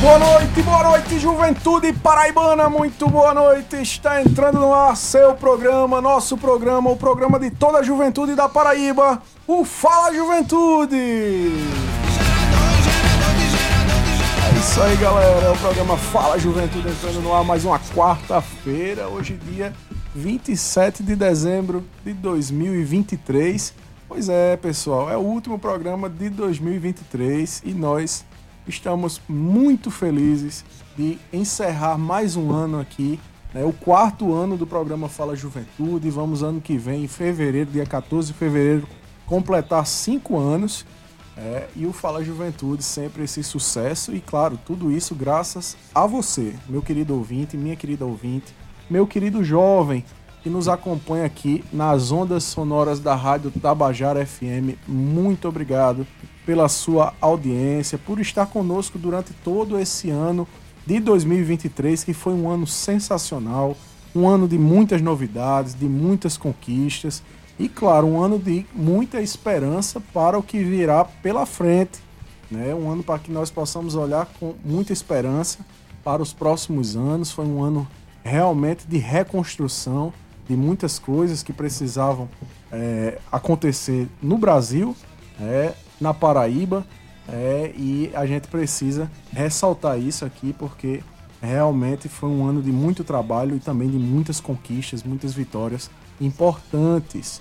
Boa noite, boa noite, juventude paraibana, muito boa noite. Está entrando no ar seu programa, nosso programa, o programa de toda a juventude da Paraíba, o Fala Juventude. É isso aí, galera. É o programa Fala Juventude entrando no ar mais uma quarta-feira, hoje dia 27 de dezembro de 2023. Pois é, pessoal, é o último programa de 2023 e nós estamos muito felizes de encerrar mais um ano aqui, né, o quarto ano do programa Fala Juventude. Vamos ano que vem, em fevereiro, dia 14 de fevereiro, completar cinco anos. É, e o Fala Juventude sempre esse sucesso e claro, tudo isso graças a você, meu querido ouvinte, minha querida ouvinte, meu querido jovem que nos acompanha aqui nas ondas sonoras da Rádio Tabajara FM. Muito obrigado pela sua audiência, por estar conosco durante todo esse ano de 2023, que foi um ano sensacional, um ano de muitas novidades, de muitas conquistas e, claro, um ano de muita esperança para o que virá pela frente. Né? Um ano para que nós possamos olhar com muita esperança para os próximos anos. Foi um ano realmente de reconstrução de muitas coisas que precisavam é, acontecer no Brasil, é, na Paraíba, é, e a gente precisa ressaltar isso aqui porque realmente foi um ano de muito trabalho e também de muitas conquistas, muitas vitórias importantes.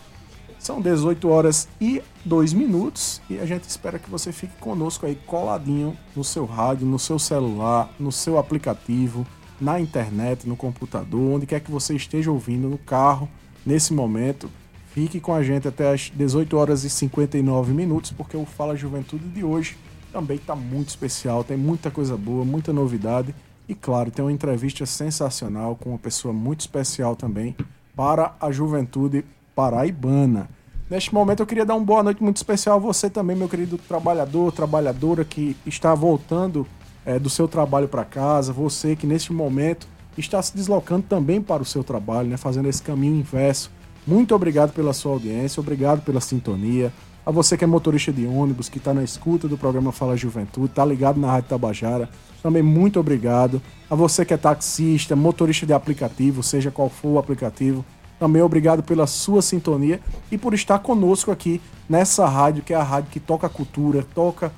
São 18 horas e 2 minutos e a gente espera que você fique conosco aí coladinho no seu rádio, no seu celular, no seu aplicativo, na internet, no computador, onde quer que você esteja ouvindo, no carro, nesse momento. Fique com a gente até as 18 horas e 59 minutos, porque o Fala Juventude de hoje também está muito especial, tem muita coisa boa, muita novidade e, claro, tem uma entrevista sensacional com uma pessoa muito especial também para a juventude paraibana. Neste momento eu queria dar uma boa noite muito especial a você também, meu querido trabalhador, trabalhadora que está voltando é, do seu trabalho para casa, você que neste momento está se deslocando também para o seu trabalho, né, fazendo esse caminho inverso. Muito obrigado pela sua audiência, obrigado pela sintonia. A você que é motorista de ônibus, que está na escuta do programa Fala Juventude, está ligado na Rádio Tabajara, também muito obrigado. A você que é taxista, motorista de aplicativo, seja qual for o aplicativo, também obrigado pela sua sintonia e por estar conosco aqui nessa rádio, que é a rádio que toca a cultura, toca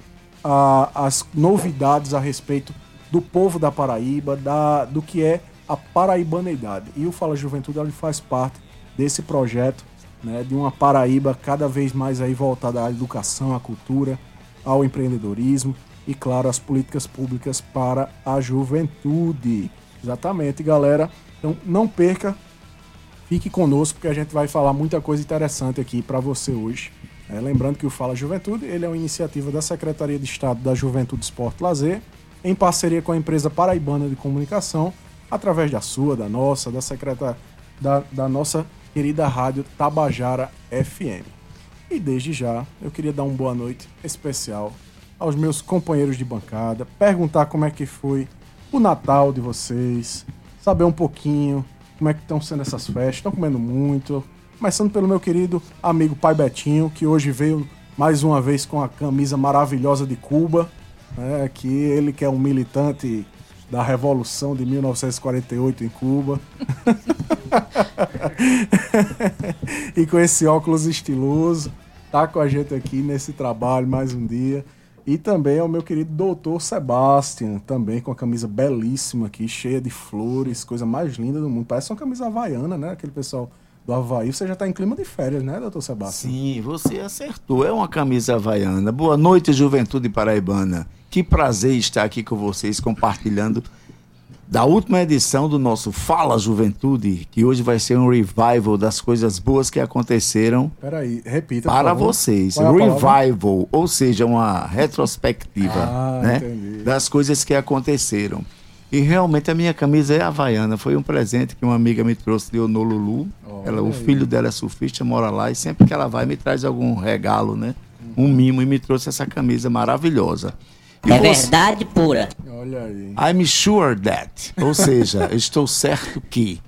as novidades a respeito do povo da Paraíba, da, do que é a paraibaneidade. E o Fala Juventude ele faz parte desse projeto né, de uma Paraíba cada vez mais aí voltada à educação, à cultura, ao empreendedorismo e, claro, às políticas públicas para a juventude. Exatamente, galera. Então não perca, fique conosco porque a gente vai falar muita coisa interessante aqui para você hoje. É, lembrando que o Fala Juventude ele é uma iniciativa da Secretaria de Estado da Juventude, Esporte Lazer, em parceria com a empresa Paraibana de Comunicação, através da sua, da nossa, da secreta, da, da nossa querida rádio Tabajara FM. E desde já, eu queria dar uma boa noite especial aos meus companheiros de bancada, perguntar como é que foi o Natal de vocês, saber um pouquinho como é que estão sendo essas festas, estão comendo muito, Começando pelo meu querido amigo Pai Betinho, que hoje veio mais uma vez com a camisa maravilhosa de Cuba, né, que ele que é um militante da Revolução de 1948 em Cuba. e com esse óculos estiloso, tá com a gente aqui nesse trabalho mais um dia. E também é o meu querido doutor Sebastian, também com a camisa belíssima aqui, cheia de flores, coisa mais linda do mundo. Parece uma camisa havaiana, né? Aquele pessoal do Havaí, você já está em clima de férias, né, doutor Sebastião? Sim, você acertou. É uma camisa havaiana. Boa noite, Juventude Paraibana. Que prazer estar aqui com vocês, compartilhando da última edição do nosso Fala Juventude, que hoje vai ser um revival das coisas boas que aconteceram. Peraí, repita. Para vocês. É revival, ou seja, uma retrospectiva ah, né, das coisas que aconteceram. E realmente a minha camisa é havaiana. Foi um presente que uma amiga me trouxe de Honolulu. Oh, ela, o filho dela é surfista, mora lá e sempre que ela vai me traz algum regalo, né? Um mimo e me trouxe essa camisa maravilhosa. E é você... verdade pura. Olha aí. I'm sure that. Ou seja, estou certo que.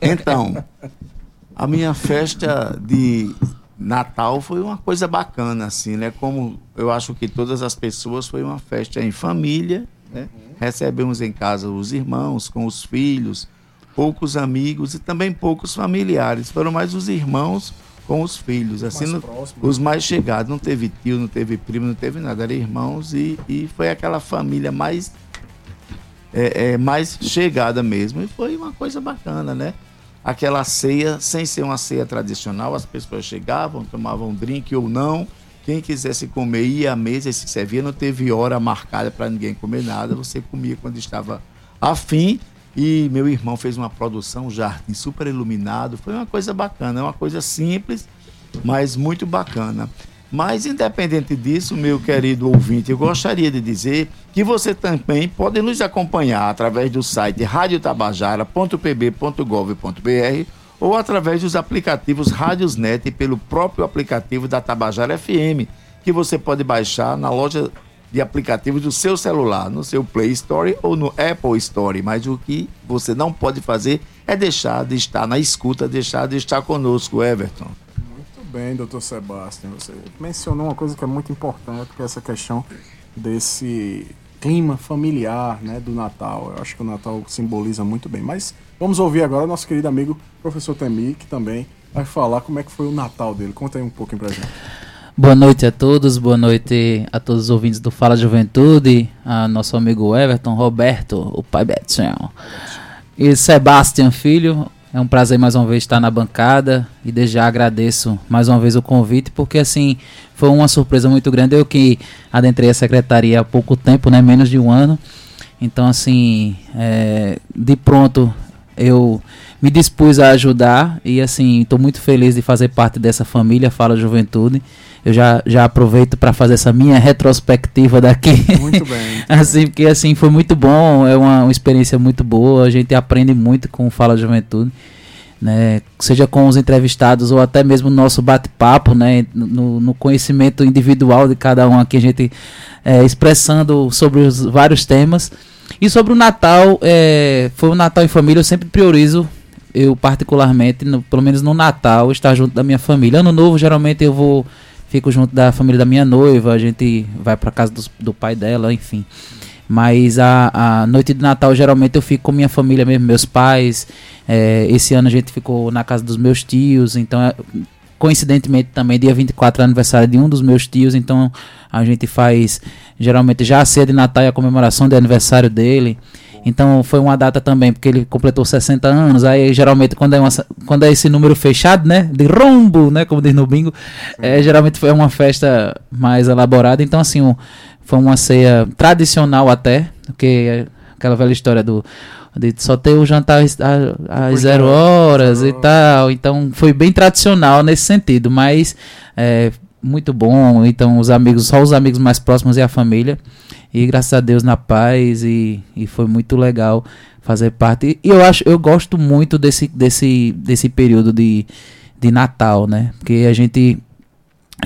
Então, a minha festa de Natal foi uma coisa bacana, assim, né? Como eu acho que todas as pessoas foi uma festa em família Né? Recebemos em casa os irmãos, com os filhos, poucos amigos e também poucos familiares. Foram mais os irmãos com os filhos, assim, mais no, os mais chegados. Não teve tio, não teve primo, não teve nada, eram irmãos e, e foi aquela família mais é, é, mais chegada mesmo. E foi uma coisa bacana, né? Aquela ceia, sem ser uma ceia tradicional, as pessoas chegavam, tomavam drink ou não. Quem quisesse comer ia à mesa e se servia, não teve hora marcada para ninguém comer nada, você comia quando estava afim. E meu irmão fez uma produção, jardim super iluminado. Foi uma coisa bacana, é uma coisa simples, mas muito bacana. Mas, independente disso, meu querido ouvinte, eu gostaria de dizer que você também pode nos acompanhar através do site radiotabajara.pb.gov.br ou através dos aplicativos Radiosnet pelo próprio aplicativo da Tabajara FM, que você pode baixar na loja de aplicativos do seu celular, no seu Play Store ou no Apple Store. Mas o que você não pode fazer é deixar de estar na escuta, deixar de estar conosco, Everton. Muito bem, doutor Sebastião. Você mencionou uma coisa que é muito importante, que é essa questão desse clima familiar né, do Natal. Eu acho que o Natal simboliza muito bem. Mas vamos ouvir agora nosso querido amigo professor Temi, que também vai falar como é que foi o Natal dele. Conta aí um pouquinho pra gente. Boa noite a todos, boa noite a todos os ouvintes do Fala Juventude, a nosso amigo Everton, Roberto, o pai Betinho, e Sebastião Filho. É um prazer mais uma vez estar na bancada e desde já agradeço mais uma vez o convite, porque assim foi uma surpresa muito grande. Eu que adentrei a secretaria há pouco tempo, né, menos de um ano. Então, assim, é, de pronto eu me dispus a ajudar e assim estou muito feliz de fazer parte dessa família Fala Juventude eu já, já aproveito para fazer essa minha retrospectiva daqui. Muito bem. assim, porque assim foi muito bom, é uma, uma, experiência muito boa, a gente aprende muito com o Fala Juventude. Né, seja com os entrevistados ou até mesmo no nosso bate-papo, né, no, no, conhecimento individual de cada um aqui, a gente é, expressando sobre os vários temas. E sobre o Natal, é, foi o Natal em família, eu sempre priorizo, eu particularmente, no, pelo menos no Natal, estar junto da minha família. Ano Novo, geralmente eu vou fico junto da família da minha noiva, a gente vai para casa do, do, pai dela, enfim. Mas a, a noite de Natal geralmente eu fico com minha família mesmo, meus pais. É, esse ano a gente ficou na casa dos meus tios, então é, coincidentemente também dia 24 é aniversário de um dos meus tios, então a gente faz geralmente já a ceia de Natal e a comemoração de aniversário dele. Então foi uma data também, porque ele completou 60 anos. Aí geralmente quando é, uma, quando é esse número fechado, né? De rombo, né? Como diz no bingo, é, geralmente foi uma festa mais elaborada. Então, assim, um, foi uma ceia tradicional até, porque é aquela velha história do de só ter o jantar às zero horas e tal. Então foi bem tradicional nesse sentido, mas é, muito bom. Então os amigos, só os amigos mais próximos e a família. E graças a Deus na paz e, e foi muito legal fazer parte. E eu acho, eu gosto muito desse, desse, desse período de, de Natal, né? Porque a gente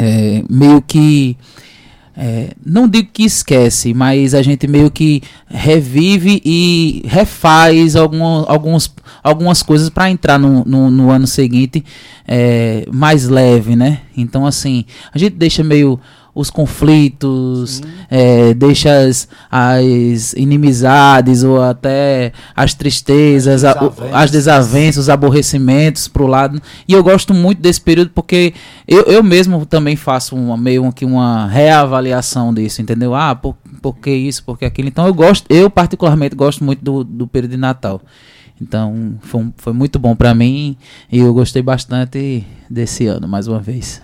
é, meio que é, não digo que esquece, mas a gente meio que revive e refaz algum, alguns, algumas coisas para entrar no, no, no, ano seguinte é, mais leve, né? Então, assim, a gente deixa meio os conflitos, é, deixa as, as, inimizades ou até as tristezas, as desavenças, a, as desavenças os aborrecimentos pro lado. E eu gosto muito desse período porque eu, eu mesmo também faço uma, meio que uma reavaliação disso, entendeu? Ah, por, por que isso, por que aquilo. Então eu gosto, eu particularmente gosto muito do, do período de Natal. Então foi, foi muito bom para mim e eu gostei bastante desse ano, mais uma vez.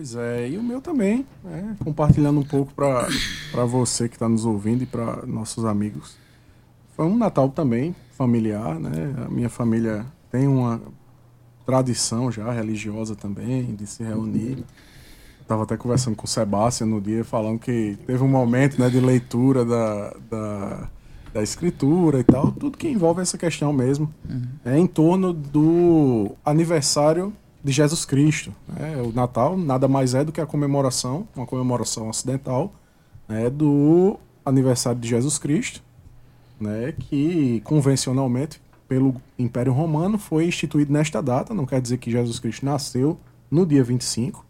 Pois é, e o meu também, né? compartilhando um pouco para você que está nos ouvindo e para nossos amigos. Foi um Natal também familiar, né? A minha família tem uma tradição já religiosa também de se reunir. Estava até conversando com o Sebastião no dia, falando que teve um momento né, de leitura da, da, da escritura e tal, tudo que envolve essa questão mesmo. Uhum. É em torno do aniversário de Jesus Cristo. Né? O Natal nada mais é do que a comemoração, uma comemoração ocidental, né, do aniversário de Jesus Cristo, né, que convencionalmente pelo Império Romano foi instituído nesta data, não quer dizer que Jesus Cristo nasceu no dia 25,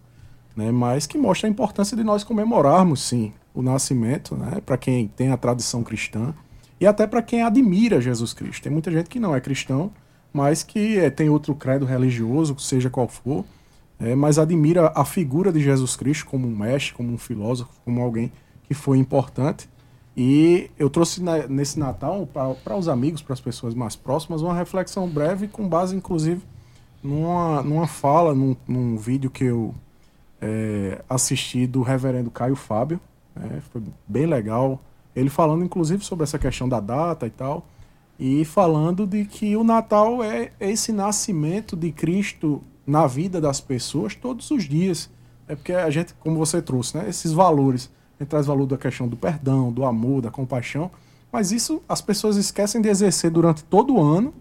né, mas que mostra a importância de nós comemorarmos, sim, o nascimento, né? Para quem tem a tradição cristã e até para quem admira Jesus Cristo. Tem muita gente que não é cristão, mas que é, tem outro credo religioso, seja qual for, é, mas admira a figura de Jesus Cristo como um mestre, como um filósofo, como alguém que foi importante. E eu trouxe na, nesse Natal para os amigos, para as pessoas mais próximas, uma reflexão breve com base, inclusive, numa, numa fala, num, num vídeo que eu é, assisti do reverendo Caio Fábio. É, foi bem legal. Ele falando, inclusive, sobre essa questão da data e tal. E falando de que o Natal é esse nascimento de Cristo na vida das pessoas todos os dias. É porque a gente, como você trouxe, né, esses valores ele traz valor da questão do perdão, do amor, da compaixão. Mas isso as pessoas esquecem de exercer durante todo o ano,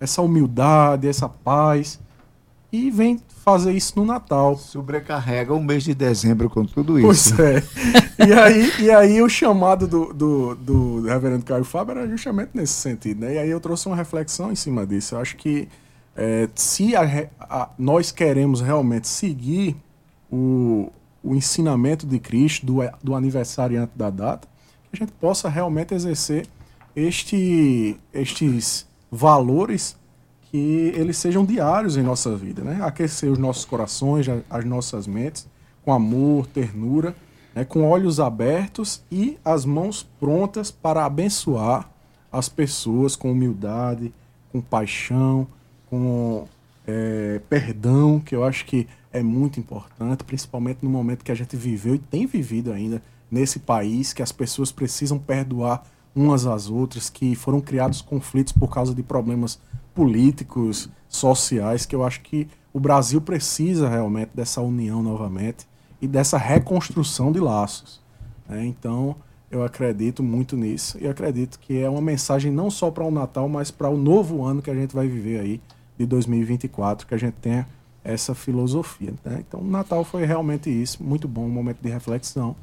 essa humildade, essa paz, e vem fazer isso no Natal. Sobrecarrega o mês de dezembro com tudo isso. Pois é. e, aí, e aí o chamado do, do, do reverendo Caio Fábio era justamente nesse sentido. Né? E aí eu trouxe uma reflexão em cima disso. Eu acho que é, se a, a, nós queremos realmente seguir o, o ensinamento de Cristo, do, do aniversariante da data, que a gente possa realmente exercer este, estes valores que eles sejam diários em nossa vida, né? Aquecer os nossos corações, as nossas mentes, com amor, ternura, né? com olhos abertos e as mãos prontas para abençoar as pessoas com humildade, com paixão, com é, perdão, que eu acho que é muito importante, principalmente no momento que a gente viveu e tem vivido ainda nesse país, que as pessoas precisam perdoar umas às outras, que foram criados conflitos por causa de problemas políticos, sociais, que eu acho que o Brasil precisa realmente dessa união novamente e dessa reconstrução de laços. Né? Então, eu acredito muito nisso e acredito que é uma mensagem não só para o Natal, mas para o novo ano que a gente vai viver aí, de 2024, que a gente tenha essa filosofia. Né? Então, o Natal foi realmente isso, muito bom, um momento de reflexão,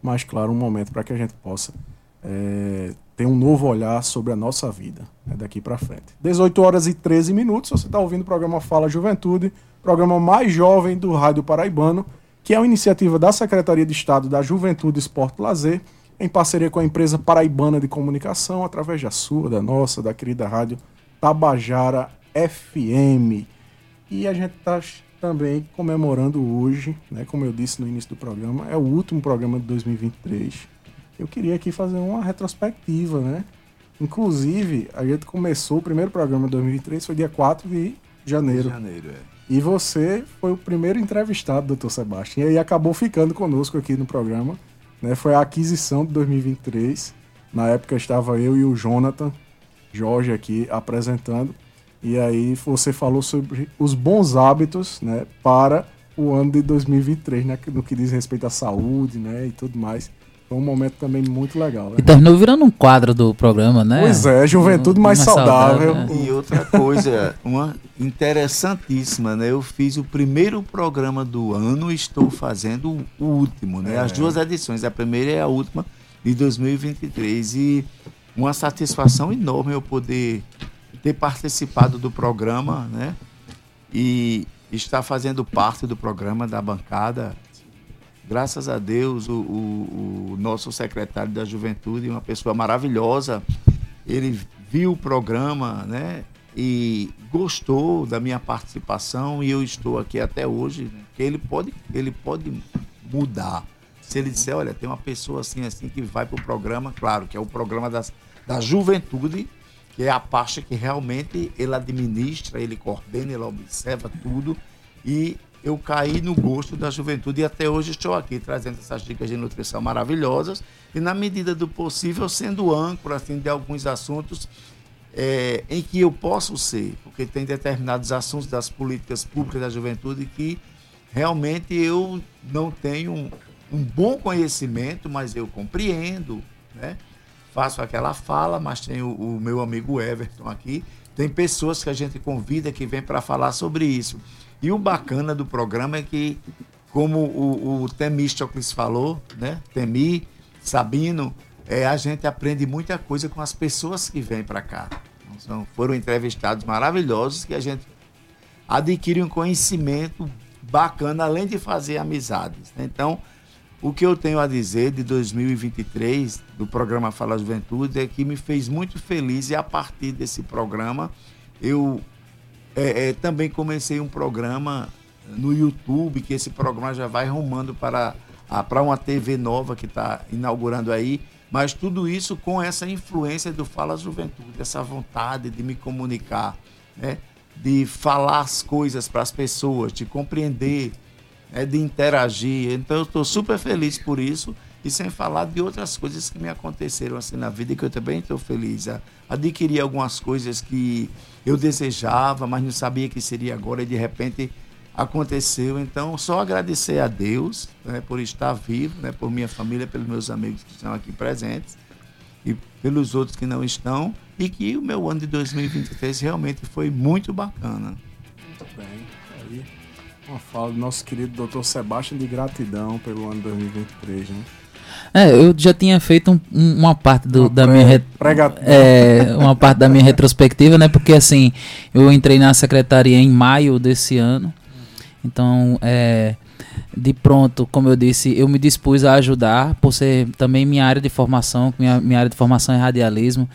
mas, claro, um momento para que a gente possa é, ter um novo olhar sobre a nossa vida né, daqui para frente. 18 horas e 13 minutos, você está ouvindo o programa Fala Juventude, programa mais jovem do Rádio Paraibano, que é uma iniciativa da Secretaria de Estado da Juventude, Esporte e Lazer, em parceria com a empresa Paraibana de Comunicação, através da sua, da nossa, da querida rádio Tabajara FM. E a gente está também comemorando hoje, né, como eu disse no início do programa, é o último programa de 2023. Eu queria aqui fazer uma retrospectiva, né? Inclusive, a gente começou o primeiro programa de 2023, foi dia 4 de janeiro. De janeiro, é. E você foi o primeiro entrevistado, doutor Sebastião, e aí acabou ficando conosco aqui no programa. Né? Foi a aquisição de 2023. Na época estava eu e o Jonathan Jorge aqui apresentando. E aí você falou sobre os bons hábitos, né, para o ano de 2023, né, no que diz respeito à saúde, né, e tudo mais. Foi um momento também muito legal. Né? E terminou virando um quadro do programa, né? Pois é, juventude mais, mais saudável. saudável né? E outra coisa, uma interessantíssima, né? Eu fiz o primeiro programa do ano e estou fazendo o último, né? É. As duas edições, a primeira e a última de 2023. E uma satisfação enorme eu poder ter participado do programa, né? E estar fazendo parte do programa da bancada. Graças a Deus, o, o, o nosso secretário da Juventude, uma pessoa maravilhosa, ele viu o programa, né? E gostou da minha participação e eu estou aqui até hoje. Ele pode, ele pode mudar. Se ele disser, olha, tem uma pessoa assim, assim que vai para o programa, claro, que é o programa das, da juventude, que é a parte que realmente ele administra, ele coordena, ele observa tudo. E eu caí no gosto da juventude e até hoje estou aqui trazendo essas dicas de nutrição maravilhosas e, na medida do possível, sendo âncora assim, de alguns assuntos é, em que eu posso ser, porque tem determinados assuntos das políticas públicas da juventude que realmente eu não tenho um, um bom conhecimento, mas eu compreendo, né? faço aquela fala, mas tem o, o meu amigo Everton aqui. Tem pessoas que a gente convida que vem para falar sobre isso. E o bacana do programa é que, como o, o Temístocles falou, né? Temi, Sabino, é, a gente aprende muita coisa com as pessoas que vêm para cá. Então, foram entrevistados maravilhosos que a gente adquire um conhecimento bacana, além de fazer amizades. Né? Então, o que eu tenho a dizer de 2023 do programa Fala Juventude é que me fez muito feliz e a partir desse programa eu é, é, também comecei um programa no YouTube, que esse programa já vai rumando para, para uma TV nova que está inaugurando aí, mas tudo isso com essa influência do Fala Juventude, essa vontade de me comunicar, né? de falar as coisas para as pessoas, de compreender, né? de interagir. Então eu estou super feliz por isso e sem falar de outras coisas que me aconteceram assim na vida e que eu também estou feliz. Adquiri algumas coisas que eu desejava, mas não sabia que seria agora e de repente aconteceu. Então, só agradecer a Deus né, por estar vivo, né, por minha família, pelos meus amigos que estão aqui presentes e pelos outros que não estão. E que o meu ano de 2023 realmente foi muito bacana. Muito bem. Aí, uma fala do nosso querido Dr. Sebastião de gratidão pelo ano 2023, né? É, eu já tinha feito um, uma parte do, uma da minha é, uma parte da minha retrospectiva, né? Porque assim, eu entrei na secretaria em maio desse ano. Então, é, de pronto, como eu disse, eu me dispus a ajudar, por ser também minha área de formação, minha, minha área de formação é radialismo.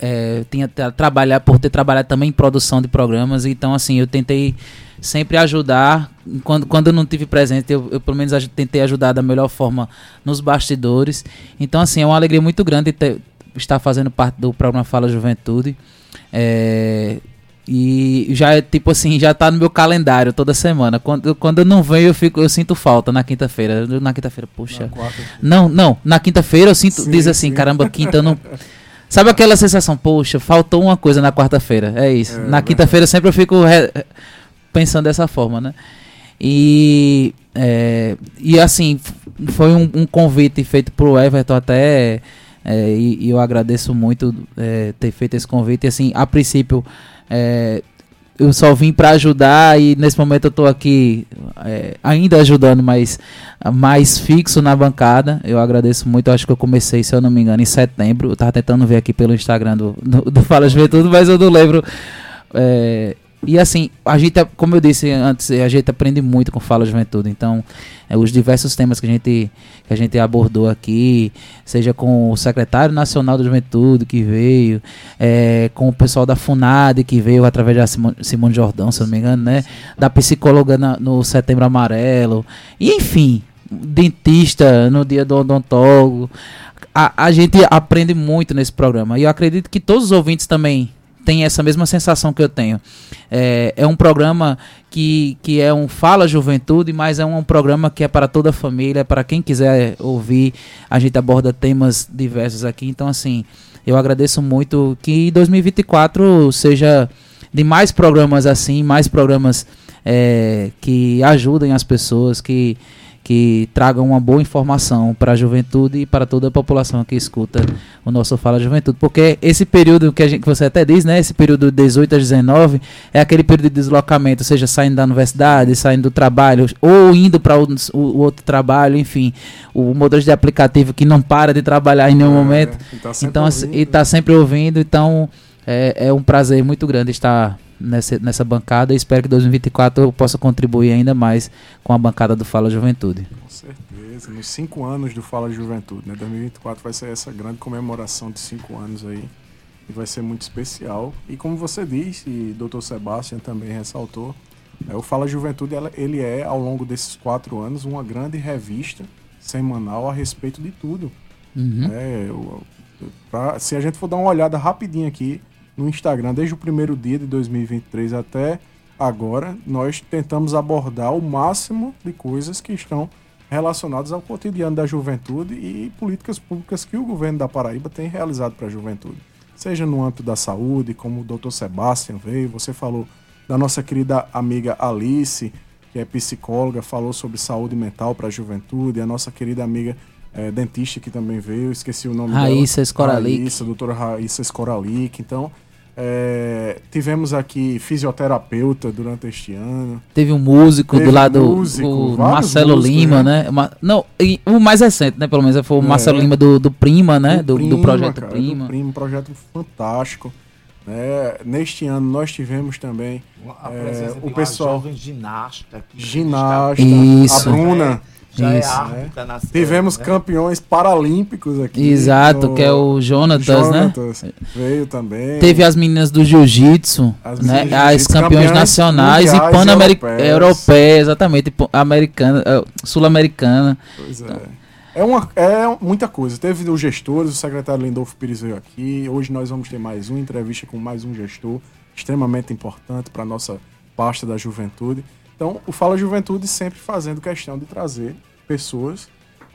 É, tinha trabalhar por ter trabalhado também em produção de programas, então assim, eu tentei sempre ajudar. Quando, quando eu não tive presente, eu, eu pelo menos tentei ajudar da melhor forma nos bastidores. Então, assim, é uma alegria muito grande ter, estar fazendo parte do programa Fala Juventude. É, e já tipo assim, já tá no meu calendário toda semana. Quando, quando eu não venho, eu fico, eu sinto falta na quinta-feira. Na quinta-feira, puxa. não, não, na quinta-feira eu sinto, sim, diz assim, sim. caramba, quinta eu não. Sabe aquela sensação, poxa, faltou uma coisa na quarta-feira. É isso. É, na quinta-feira sempre eu fico pensando dessa forma, né? E, é, e assim, foi um, um, convite feito pro Everton até, é, e, e, eu agradeço muito é, ter feito esse convite. E, assim, a princípio, é, eu só vim para ajudar e nesse momento eu estou aqui é, ainda ajudando, mas mais fixo na bancada. Eu agradeço muito. Eu acho que eu comecei, se eu não me engano, em setembro. Eu tava tentando ver aqui pelo Instagram do, do, do Fala Juventude, mas eu não lembro. É, e assim, a gente, como eu disse antes, a gente aprende muito com Fala Juventude. Então, é, os diversos temas que a, gente, que a gente abordou aqui, seja com o secretário nacional da Juventude que veio, é, com o pessoal da FUNAD que veio através da Simone, Jordão, se não me engano, né? Da psicóloga na, no Setembro Amarelo. E enfim, dentista no dia do odontólogo. A, a gente aprende muito nesse programa. E eu acredito que todos os ouvintes também tem essa mesma sensação que eu tenho. É, é um programa que, que é um Fala Juventude, mas é um, um programa que é para toda a família, para quem quiser ouvir. A gente aborda temas diversos aqui. Então, assim, eu agradeço muito que 2024 seja de mais programas assim, mais programas é, que ajudem as pessoas, que que tragam uma boa informação para a juventude e para toda a população que escuta o nosso Fala Juventude. Porque esse período que, a gente, que você até diz, né? Esse período de 18 a 19 é aquele período de deslocamento, seja saindo da universidade, saindo do trabalho, ou indo para o, o, outro trabalho, enfim. O motorista de aplicativo que não para de trabalhar em nenhum é, momento. E tá então, ouvindo, e está sempre ouvindo. Então, é, é um prazer muito grande estar nessa, nessa bancada e espero que 2024 eu possa contribuir ainda mais com a bancada do Fala Juventude. Com certeza, nos cinco anos do Fala Juventude, né? 2024 vai ser essa grande comemoração de cinco anos aí e vai ser muito especial. E como você disse, e Dr. Sebastião também ressaltou, é, o Fala Juventude ele é, ao longo desses quatro anos, uma grande revista semanal a respeito de tudo. Uhum. É, eu, pra, se a gente for dar uma olhada rapidinho aqui, no Instagram desde o primeiro dia de 2023 até agora, nós tentamos abordar o máximo de coisas que estão relacionadas ao cotidiano da juventude e políticas públicas que o governo da Paraíba tem realizado para a juventude. Seja no âmbito da saúde, como o Dr. Sebastião veio, você falou da nossa querida amiga Alice, que é psicóloga, falou sobre saúde mental para a juventude, a nossa querida amiga é, dentista que também veio, esqueci o nome Raíssa dela. Escoralic. Raíssa, doutora Raíssa Escoralic. Então, é, tivemos aqui fisioterapeuta durante este ano. Teve um músico Teve do lado músico, o Marcelo Lima, né? né? Não, o mais recente, né? Pelo menos foi o é, Marcelo Lima do, do Prima, né? Do, do, Prima, do projeto cara, Prima. Do Prima, um projeto fantástico. Né? Neste ano nós tivemos também é, o pessoal ginasta, ginasta, Isso. a Bruna. Já Isso, é árbitra né? na série, Tivemos né? campeões paralímpicos aqui. Exato, no... que é o Jonatas, Jonatas né? Veio também. Teve as meninas do jiu-jitsu, né? As campeões nacionais e pan-americanas, europeias, exatamente, americana, eh, sul-americana. Pois é. É, uma, é muita coisa. Teve os gestores, o secretário Lindolfo Pires veio aqui. Hoje nós vamos ter mais uma entrevista com mais um gestor, extremamente importante para a nossa pasta da juventude. Então, o Fala Juventude sempre fazendo questão de trazer pessoas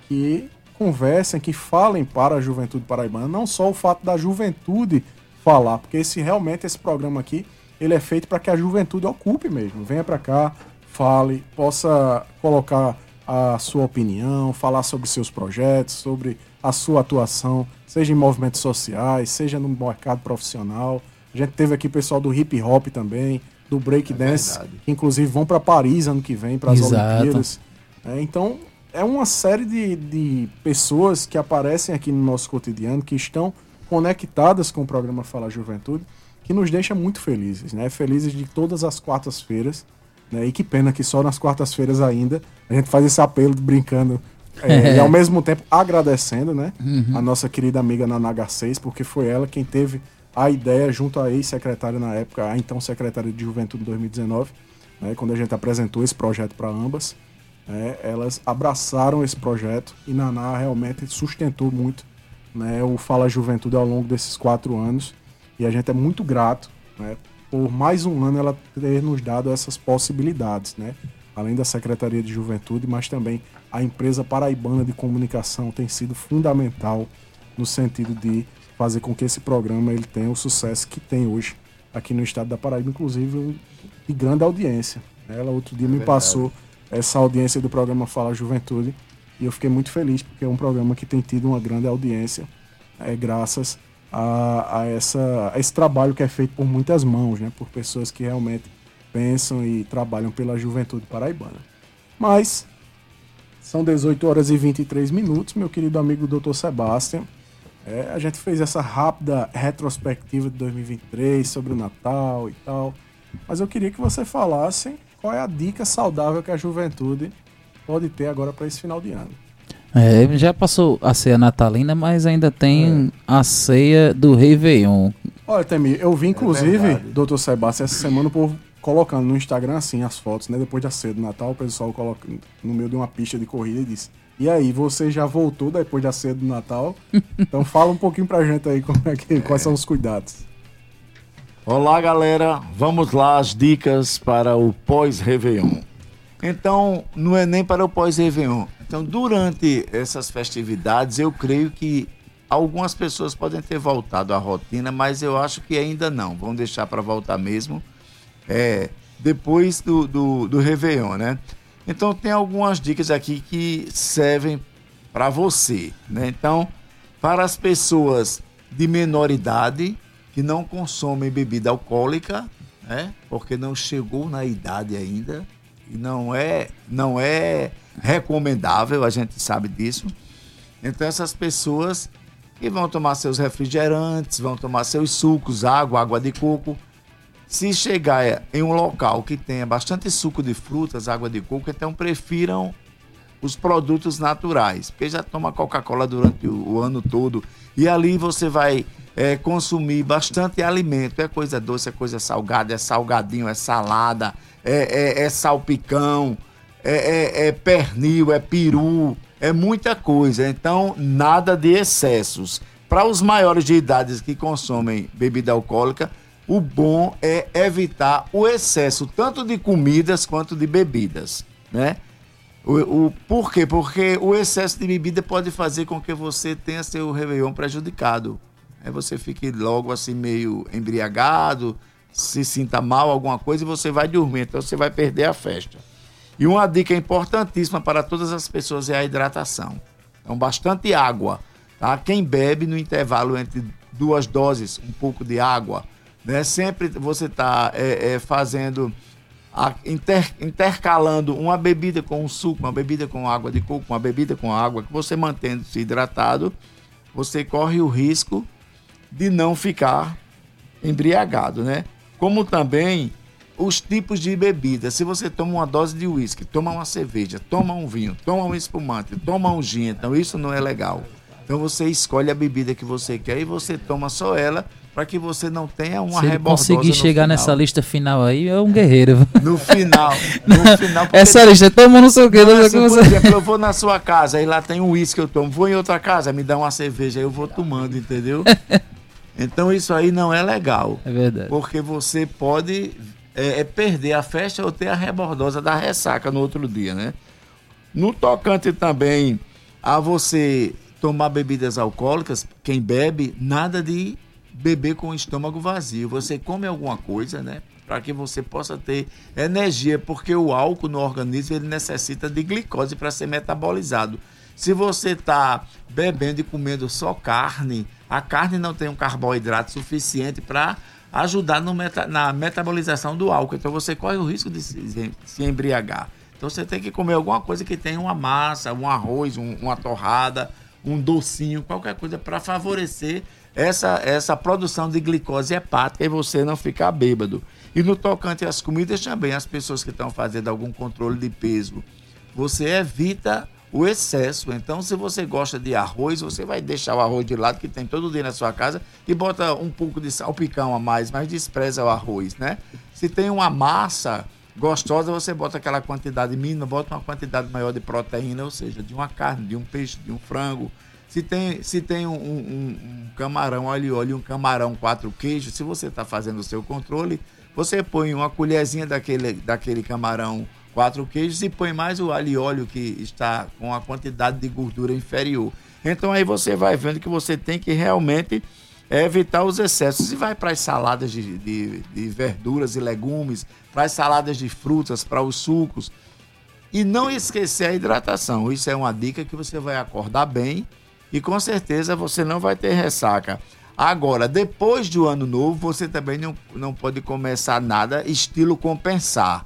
que conversem, que falem para a juventude paraibana, não só o fato da juventude falar, porque esse realmente esse programa aqui, ele é feito para que a juventude ocupe mesmo, venha para cá, fale, possa colocar a sua opinião, falar sobre seus projetos, sobre a sua atuação, seja em movimentos sociais, seja no mercado profissional. A gente teve aqui pessoal do hip hop também, do break é dance, que inclusive vão para Paris ano que vem para as Olimpíadas. É, então é uma série de, de pessoas que aparecem aqui no nosso cotidiano, que estão conectadas com o programa Fala Juventude, que nos deixa muito felizes, né? Felizes de todas as quartas-feiras, né? E que pena que só nas quartas-feiras ainda a gente faz esse apelo brincando é, e ao mesmo tempo agradecendo, né? Uhum. A nossa querida amiga Nanaga 6, porque foi ela quem teve a ideia junto à ex-secretária na época, a então secretária de Juventude em 2019, né, quando a gente apresentou esse projeto para ambas, né, elas abraçaram esse projeto e Naná realmente sustentou muito né, o Fala Juventude ao longo desses quatro anos e a gente é muito grato né, por mais um ano ela ter nos dado essas possibilidades, né? além da Secretaria de Juventude, mas também a empresa paraibana de comunicação tem sido fundamental no sentido de fazer com que esse programa ele tenha o sucesso que tem hoje aqui no estado da Paraíba, inclusive de grande audiência. Ela outro dia é me verdade. passou essa audiência do programa Fala Juventude e eu fiquei muito feliz porque é um programa que tem tido uma grande audiência é, graças a, a, essa, a esse trabalho que é feito por muitas mãos, né, por pessoas que realmente pensam e trabalham pela juventude paraibana. Mas são 18 horas e 23 minutos, meu querido amigo Dr. Sebastião. É, a gente fez essa rápida retrospectiva de 2023 sobre o Natal e tal. Mas eu queria que você falasse qual é a dica saudável que a juventude pode ter agora para esse final de ano. É, já passou a ceia natalina, mas ainda tem é. a ceia do Réveillon. Olha, Temi, eu vi inclusive, é doutor Sebastião, essa semana o povo colocando no Instagram assim as fotos, né? Depois da ceia do Natal, o pessoal coloca no meio de uma pista de corrida e disse: e aí, você já voltou depois da ceia do Natal? Então fala um pouquinho pra gente aí como é que, quais são os cuidados. Olá, galera. Vamos lá as dicas para o pós-Réveillon. Então, não é nem para o pós-Réveillon. Então, durante essas festividades, eu creio que algumas pessoas podem ter voltado à rotina, mas eu acho que ainda não. Vão deixar para voltar mesmo é, depois do, do, do Réveillon, né? Então tem algumas dicas aqui que servem para você, né? Então, para as pessoas de menor idade que não consomem bebida alcoólica, né? Porque não chegou na idade ainda e não é não é recomendável, a gente sabe disso. Então essas pessoas que vão tomar seus refrigerantes, vão tomar seus sucos, água, água de coco, se chegar em um local que tenha bastante suco de frutas, água de coco, então prefiram os produtos naturais, porque já toma Coca-Cola durante o, o, ano todo e ali você vai é, consumir bastante alimento. É coisa doce, é coisa salgada, é salgadinho, é salada, é, é, é salpicão, é, é, é pernil, é peru, é muita coisa. Então, nada de excessos. Para os maiores de idade que consomem bebida alcoólica, o bom é evitar o excesso tanto de comidas quanto de bebidas, né? O, o, por quê? Porque o excesso de bebida pode fazer com que você tenha seu Réveillon prejudicado. Aí você fique logo assim meio embriagado, se sinta mal alguma coisa e você vai dormir, então você vai perder a festa. E uma dica importantíssima para todas as pessoas é a hidratação. Então, bastante água. Tá? Quem bebe no intervalo entre duas doses, um pouco de água, né? Sempre você está é, é, fazendo, a, inter, intercalando uma bebida com um suco, uma bebida com água de coco, uma bebida com água, que você mantendo-se hidratado, você corre o risco de não ficar embriagado, né? Como também os tipos de bebida. Se você toma uma dose de uísque, toma uma cerveja, toma um vinho, toma um espumante, toma um gin, então isso não é legal. Então você escolhe a bebida que você quer e você toma só ela para que você não tenha uma Se ele conseguir chegar final. nessa lista final aí, é um guerreiro. No final. No final Essa lista, toma não sei o que. Não, assim, você... Por exemplo, eu vou na sua casa e lá tem um uísque eu tomo. Vou em outra casa, me dá uma cerveja, eu vou tomando, entendeu? então isso aí não é legal. É verdade. Porque você pode é, é perder a festa ou ter a rebordosa da ressaca no outro dia, né? No tocante também a você tomar bebidas alcoólicas, quem bebe, nada de beber com o estômago vazio. Você come alguma coisa, né? Para que você possa ter energia, porque o álcool no organismo ele necessita de glicose para ser metabolizado. Se você está bebendo e comendo só carne, a carne não tem um carboidrato suficiente para ajudar meta, na metabolização do álcool. Então você corre o risco de se, se, embriagar. Então você tem que comer alguma coisa que tenha uma massa, um arroz, um, uma torrada, um docinho, qualquer coisa para favorecer essa, essa produção de glicose hepática e você não ficar bêbado. E no tocante às comidas também, as pessoas que estão fazendo algum controle de peso, você evita o excesso. Então, se você gosta de arroz, você vai deixar o arroz de lado que tem todo dia na sua casa e bota um pouco de salpicão a mais, mas despreza o arroz, né? Se tem uma massa gostosa, você bota aquela quantidade mínima, bota uma quantidade maior de proteína, ou seja, de uma carne, de um peixe, de um frango, se tem, se tem um, um, um camarão óleo e um camarão quatro queijos, se você está fazendo o seu controle, você põe uma colherzinha daquele, daquele camarão quatro queijos e põe mais o alho e óleo que está com a quantidade de gordura inferior. Então aí você vai vendo que você tem que realmente evitar os excessos. E vai para as saladas de, de, de verduras e legumes, para as saladas de frutas, para os sucos. E não esquecer a hidratação. Isso é uma dica que você vai acordar bem e com certeza você não vai ter ressaca. Agora, depois do ano novo, você também não, não pode começar nada estilo compensar,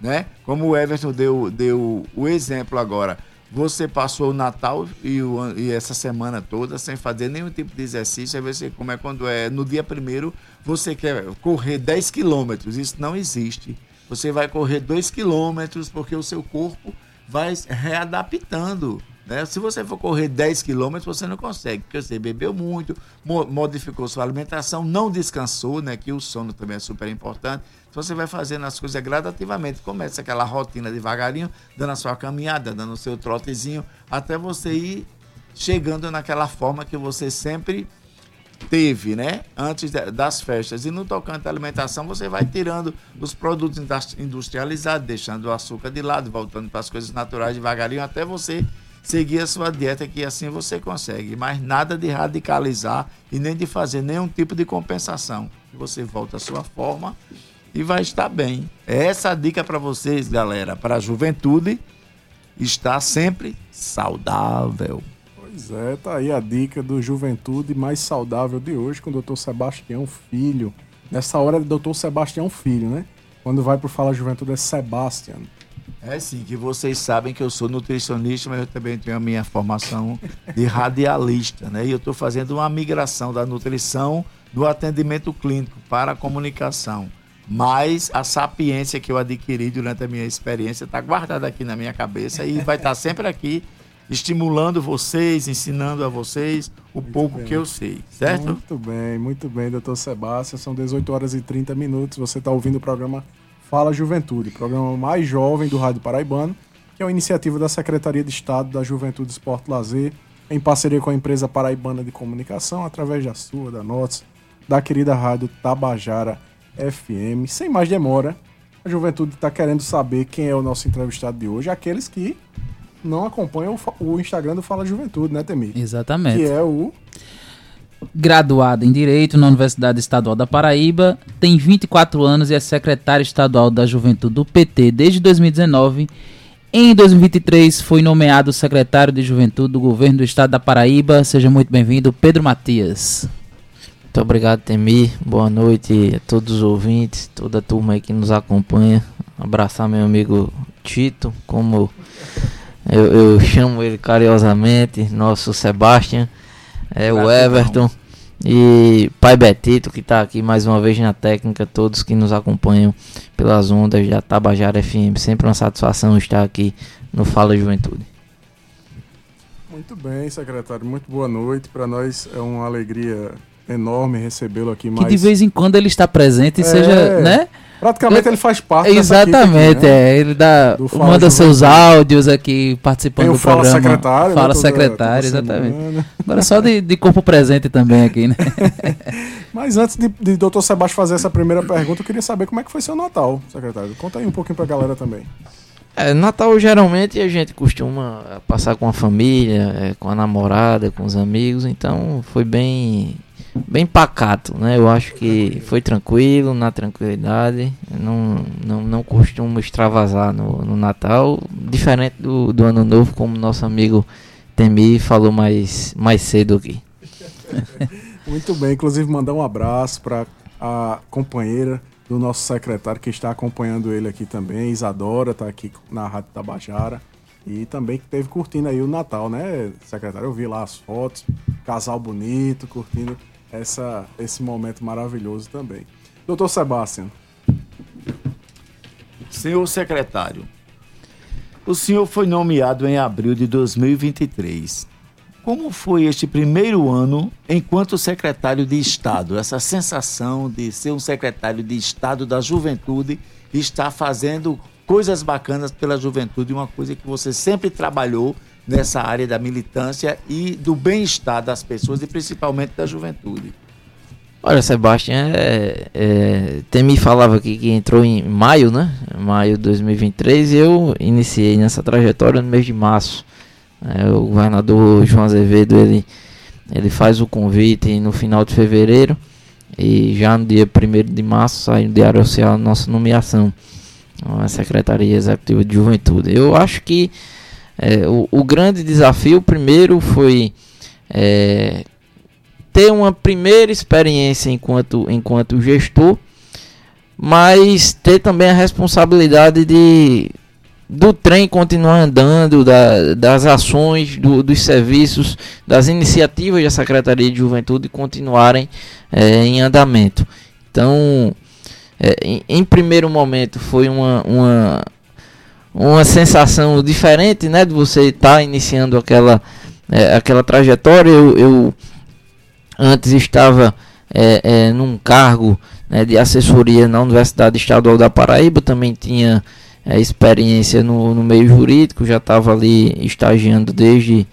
né? Como o Everton deu, deu o exemplo agora. Você passou o Natal e, o, e essa semana toda sem fazer nenhum tipo de exercício. Aí você, como é quando é no dia primeiro, você quer correr 10 quilômetros. Isso não existe. Você vai correr 2 quilômetros porque o seu corpo vai readaptando né? Se você for correr 10 quilômetros, você não consegue, porque você bebeu muito, modificou sua alimentação, não descansou, né? que o sono também é super importante. Então você vai fazendo as coisas gradativamente. Começa aquela rotina devagarinho, dando a sua caminhada, dando o seu trotezinho, até você ir chegando naquela forma que você sempre teve, né? Antes das festas. E no tocante à alimentação, você vai tirando os produtos industrializados, deixando o açúcar de lado, voltando para as coisas naturais devagarinho, até você seguir a sua dieta, que assim você consegue. Mas nada de radicalizar e nem de fazer nenhum tipo de compensação. Você volta à sua forma e vai estar bem. É essa dica para vocês, galera, para a juventude estar sempre saudável. Pois é, tá aí a dica do Juventude Mais Saudável de hoje com o Dr. Sebastião Filho. Nessa hora é Dr. Sebastião Filho, né? Quando vai pro Fala Juventude é Sebastian. É sim, que vocês sabem que eu sou nutricionista, mas eu também tenho a minha formação de radialista, né? E eu estou fazendo uma migração da nutrição do atendimento clínico para a comunicação. Mas a sapiência que eu adquiri durante a minha experiência está guardada aqui na minha cabeça e vai estar tá sempre aqui estimulando vocês, ensinando a vocês o muito pouco bem. que eu sei, certo? Muito bem, muito bem, doutor Sebastião. São 18 horas e 30 minutos. Você está ouvindo o programa Fala Juventude, programa mais jovem do Rádio Paraibano, que é uma iniciativa da Secretaria de Estado da Juventude, Esporte Lazer, em parceria com a empresa paraibana de comunicação, através da sua, da nossa, da querida rádio Tabajara FM. Sem mais demora, a juventude está querendo saber quem é o nosso entrevistado de hoje, aqueles que não acompanham o, Instagram do Fala Juventude, né, Temir? Exatamente. Que é o graduado em Direito na Universidade Estadual da Paraíba, tem 24 anos e é secretário estadual da Juventude do PT desde 2019. Em 2023 foi nomeado secretário de Juventude do Governo do Estado da Paraíba. Seja muito bem-vindo, Pedro Matias. Muito obrigado, Temir. Boa noite a todos os ouvintes, toda a turma aí que nos acompanha. Abraçar meu amigo Tito, como eu, eu chamo ele carinhosamente, nosso Sebastião. É o Everton. E Pai Betito, que está aqui mais uma vez na técnica, todos que nos acompanham pelas ondas da Tabajara FM. Sempre uma satisfação estar aqui no Fala Juventude. Muito bem, secretário. Muito boa noite. Para nós é uma alegria enorme recebê-lo aqui mais. Que de vez em quando ele está presente e é... seja, né? Praticamente ele faz parte Exatamente, aqui, né? é. Ele dá, manda seus áudios aqui participando do fala programa. Secretário, fala né, secretário, toda, exatamente. Semana. Agora só de, de, corpo presente também aqui, né? Mas antes de, de Dr. Sebastião fazer essa primeira pergunta, eu queria saber como é que foi seu Natal, secretário. Conta aí um pouquinho pra galera também. É, Natal geralmente a gente costuma passar com a família, é, com a namorada, com os amigos, então foi bem bem pacato, né? Eu acho que foi tranquilo, na tranquilidade. Não, não, não costumo extravasar no, no Natal, diferente do, do Ano Novo, como nosso amigo Temi falou mais, mais cedo aqui. Muito bem, inclusive mandar um abraço para a companheira do nosso secretário que está acompanhando ele aqui também, Isadora, está aqui na Rádio Tabajara. E também que teve curtindo aí o Natal, né, secretário? Eu vi lá as fotos, casal bonito, curtindo essa, esse momento maravilhoso também. Doutor Sebastião. Senhor secretário, o senhor foi nomeado em abril de 2023. Como foi este primeiro ano enquanto secretário de Estado? Essa sensação de ser um secretário de Estado da juventude e estar fazendo coisas bacanas pela juventude, uma coisa que você sempre trabalhou nessa área da militância e do bem-estar das pessoas e principalmente da juventude. Olha, Sebastião, é, é, Temi falava aqui que entrou em maio, né? Maio de 2023 e eu iniciei nessa trajetória no mês de março. É, o governador João Azevedo, ele, ele faz o convite no final de fevereiro e já no dia 1 de março sai no Diário Oficial a nossa nomeação a Secretaria Executiva de Juventude. Eu acho que é, o, o, grande desafio, primeiro, foi é, ter uma primeira experiência enquanto, enquanto gestor, mas ter também a responsabilidade de do trem continuar andando, da, das ações, do, dos serviços, das iniciativas da Secretaria de Juventude continuarem é, em andamento. Então, é, em, em, primeiro momento foi uma, uma uma sensação diferente, né, de você estar tá iniciando aquela, é, aquela trajetória. Eu, eu antes estava é, é, num cargo né, de assessoria na Universidade Estadual da Paraíba, também tinha é, experiência no, no meio jurídico, já estava ali estagiando desde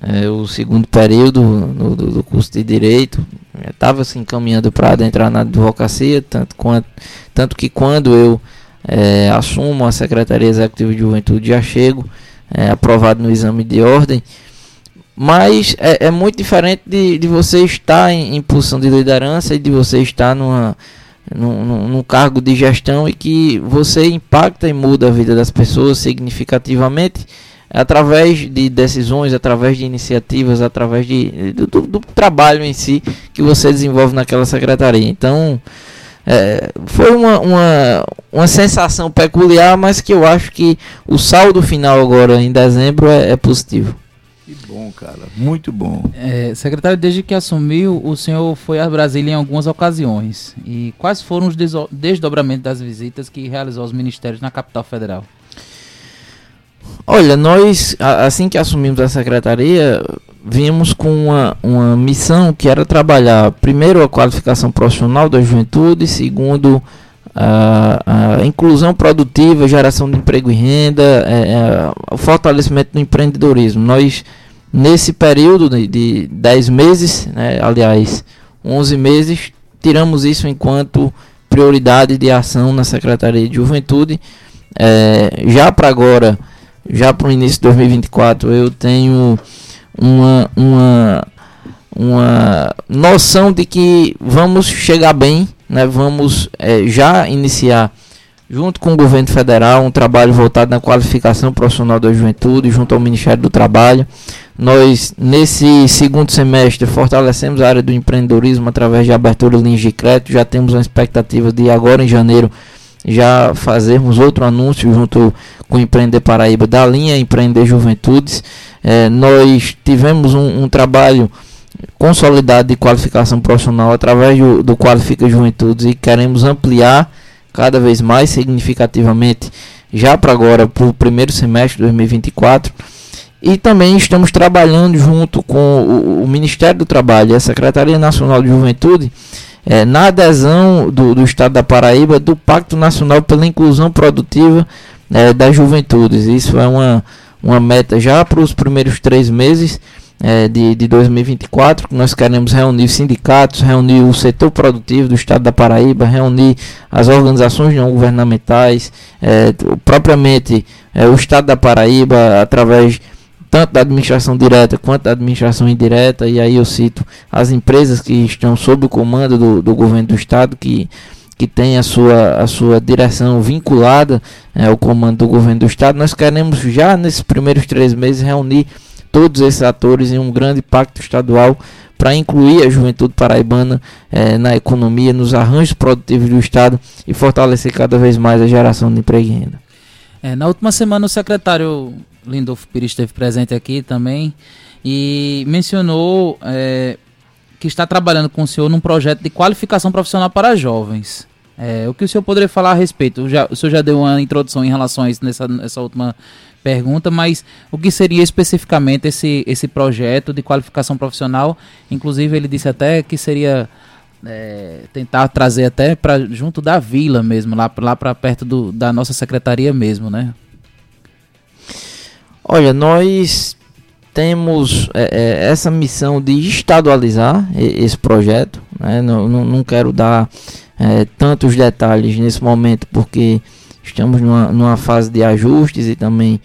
é, o segundo período no, do, do curso de Direito, estava se encaminhando para adentrar na advocacia, tanto, quanto, tanto que quando eu é, assumo a Secretaria Executiva de Juventude já chego, é, aprovado no exame de ordem. Mas é, é muito diferente de, de você estar em, em, posição de liderança e de você estar numa, num, num, cargo de gestão e que você impacta e muda a vida das pessoas significativamente através de decisões, através de iniciativas, através de, do, do, do trabalho em si que você desenvolve naquela secretaria. Então, é, foi uma, uma, uma sensação peculiar, mas que eu acho que o saldo final agora em dezembro é, é positivo. Que bom, cara. Muito bom. É, secretário, desde que assumiu, o senhor foi a Brasília em algumas ocasiões. E quais foram os desdobramentos das visitas que realizou aos ministérios na capital federal? Olha, nós, assim que assumimos a secretaria, vimos com uma, uma missão que era trabalhar, primeiro, a qualificação profissional da juventude, segundo, a, a inclusão produtiva, geração de emprego e renda, é, é, o fortalecimento do empreendedorismo. Nós, nesse período de, de 10 meses, né, aliás, 11 meses, tiramos isso enquanto prioridade de ação na Secretaria de Juventude. É, já para agora, já para o início de 2024, eu tenho uma, uma, uma noção de que vamos chegar bem, né? vamos é, já iniciar junto com o governo federal, um trabalho voltado na qualificação profissional da juventude, junto ao Ministério do Trabalho. Nós, nesse segundo semestre, fortalecemos a área do empreendedorismo através de abertura de linhas de crédito. Já temos uma expectativa de agora em janeiro já fazermos outro anúncio junto com o Empreender Paraíba da linha Empreender Juventudes. É, nós tivemos um, um trabalho consolidado de qualificação profissional através do, do Qualifica Juventudes e queremos ampliar cada vez mais significativamente já para agora para o primeiro semestre de 2024 e também estamos trabalhando junto com o, o Ministério do Trabalho e a Secretaria Nacional de Juventude é, na adesão do, do, Estado da Paraíba do Pacto Nacional pela Inclusão Produtiva é, das Juventudes. Isso é uma, uma meta já para os primeiros três meses é, de, de 2024, que nós queremos reunir sindicatos, reunir o setor produtivo do Estado da Paraíba, reunir as organizações não governamentais, é, propriamente é, o Estado da Paraíba, através tanto da administração direta quanto da administração indireta, e aí eu cito as empresas que estão sob o comando do, do governo do estado, que, que tem a sua, a sua direção vinculada é, ao comando do governo do estado. Nós queremos já nesses primeiros três meses reunir todos esses atores em um grande pacto estadual para incluir a juventude paraibana é, na economia, nos arranjos produtivos do Estado e fortalecer cada vez mais a geração de emprego e renda. É, na última semana, o secretário Lindolfo Pires esteve presente aqui também e mencionou é, que está trabalhando com o senhor num projeto de qualificação profissional para jovens. É, o que o senhor poderia falar a respeito? Já, o senhor já deu uma introdução em relação a isso nessa, nessa última pergunta, mas o que seria especificamente esse, esse projeto de qualificação profissional? Inclusive, ele disse até que seria é, tentar trazer até para junto da vila mesmo, lá, lá para perto do, da nossa secretaria mesmo, né? Olha, nós temos é, é, essa missão de estadualizar esse projeto. Né? Não, não, não, quero dar é, tantos detalhes nesse momento, porque estamos numa, numa fase de ajustes e também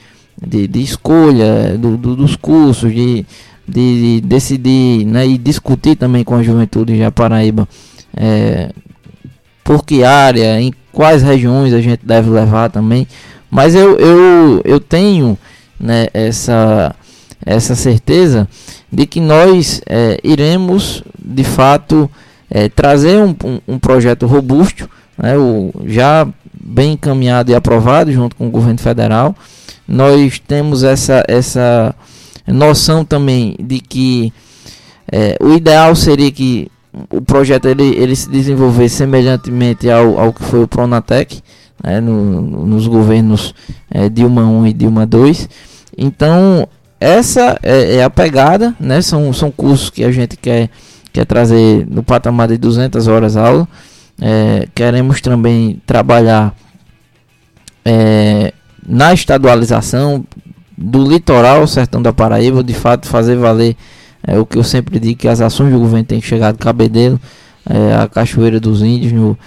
de, de escolha do, do, dos cursos, de, de, de, decidir né? e discutir também com a juventude de Paraíba é, por que área, em quais regiões a gente deve levar também. Mas eu, eu, eu tenho né, essa, essa certeza de que nós é, iremos de fato é, trazer um, um, um, projeto robusto, né, o, já bem encaminhado e aprovado junto com o governo federal. Nós temos essa, essa noção também de que é, o ideal seria que o projeto ele, ele se desenvolvesse semelhantemente ao, ao que foi o Pronatec, né, no, nos governos é, Dilma 1 e Dilma 2 então, essa é, é, a pegada, né? São, são cursos que a gente quer, quer trazer no patamar de 200 horas aula. É, queremos também trabalhar é, na estadualização do litoral sertão da Paraíba, de fato fazer valer é, o que eu sempre digo que as ações do governo têm que chegar do Cabedelo, é, a Cachoeira dos Índios, no,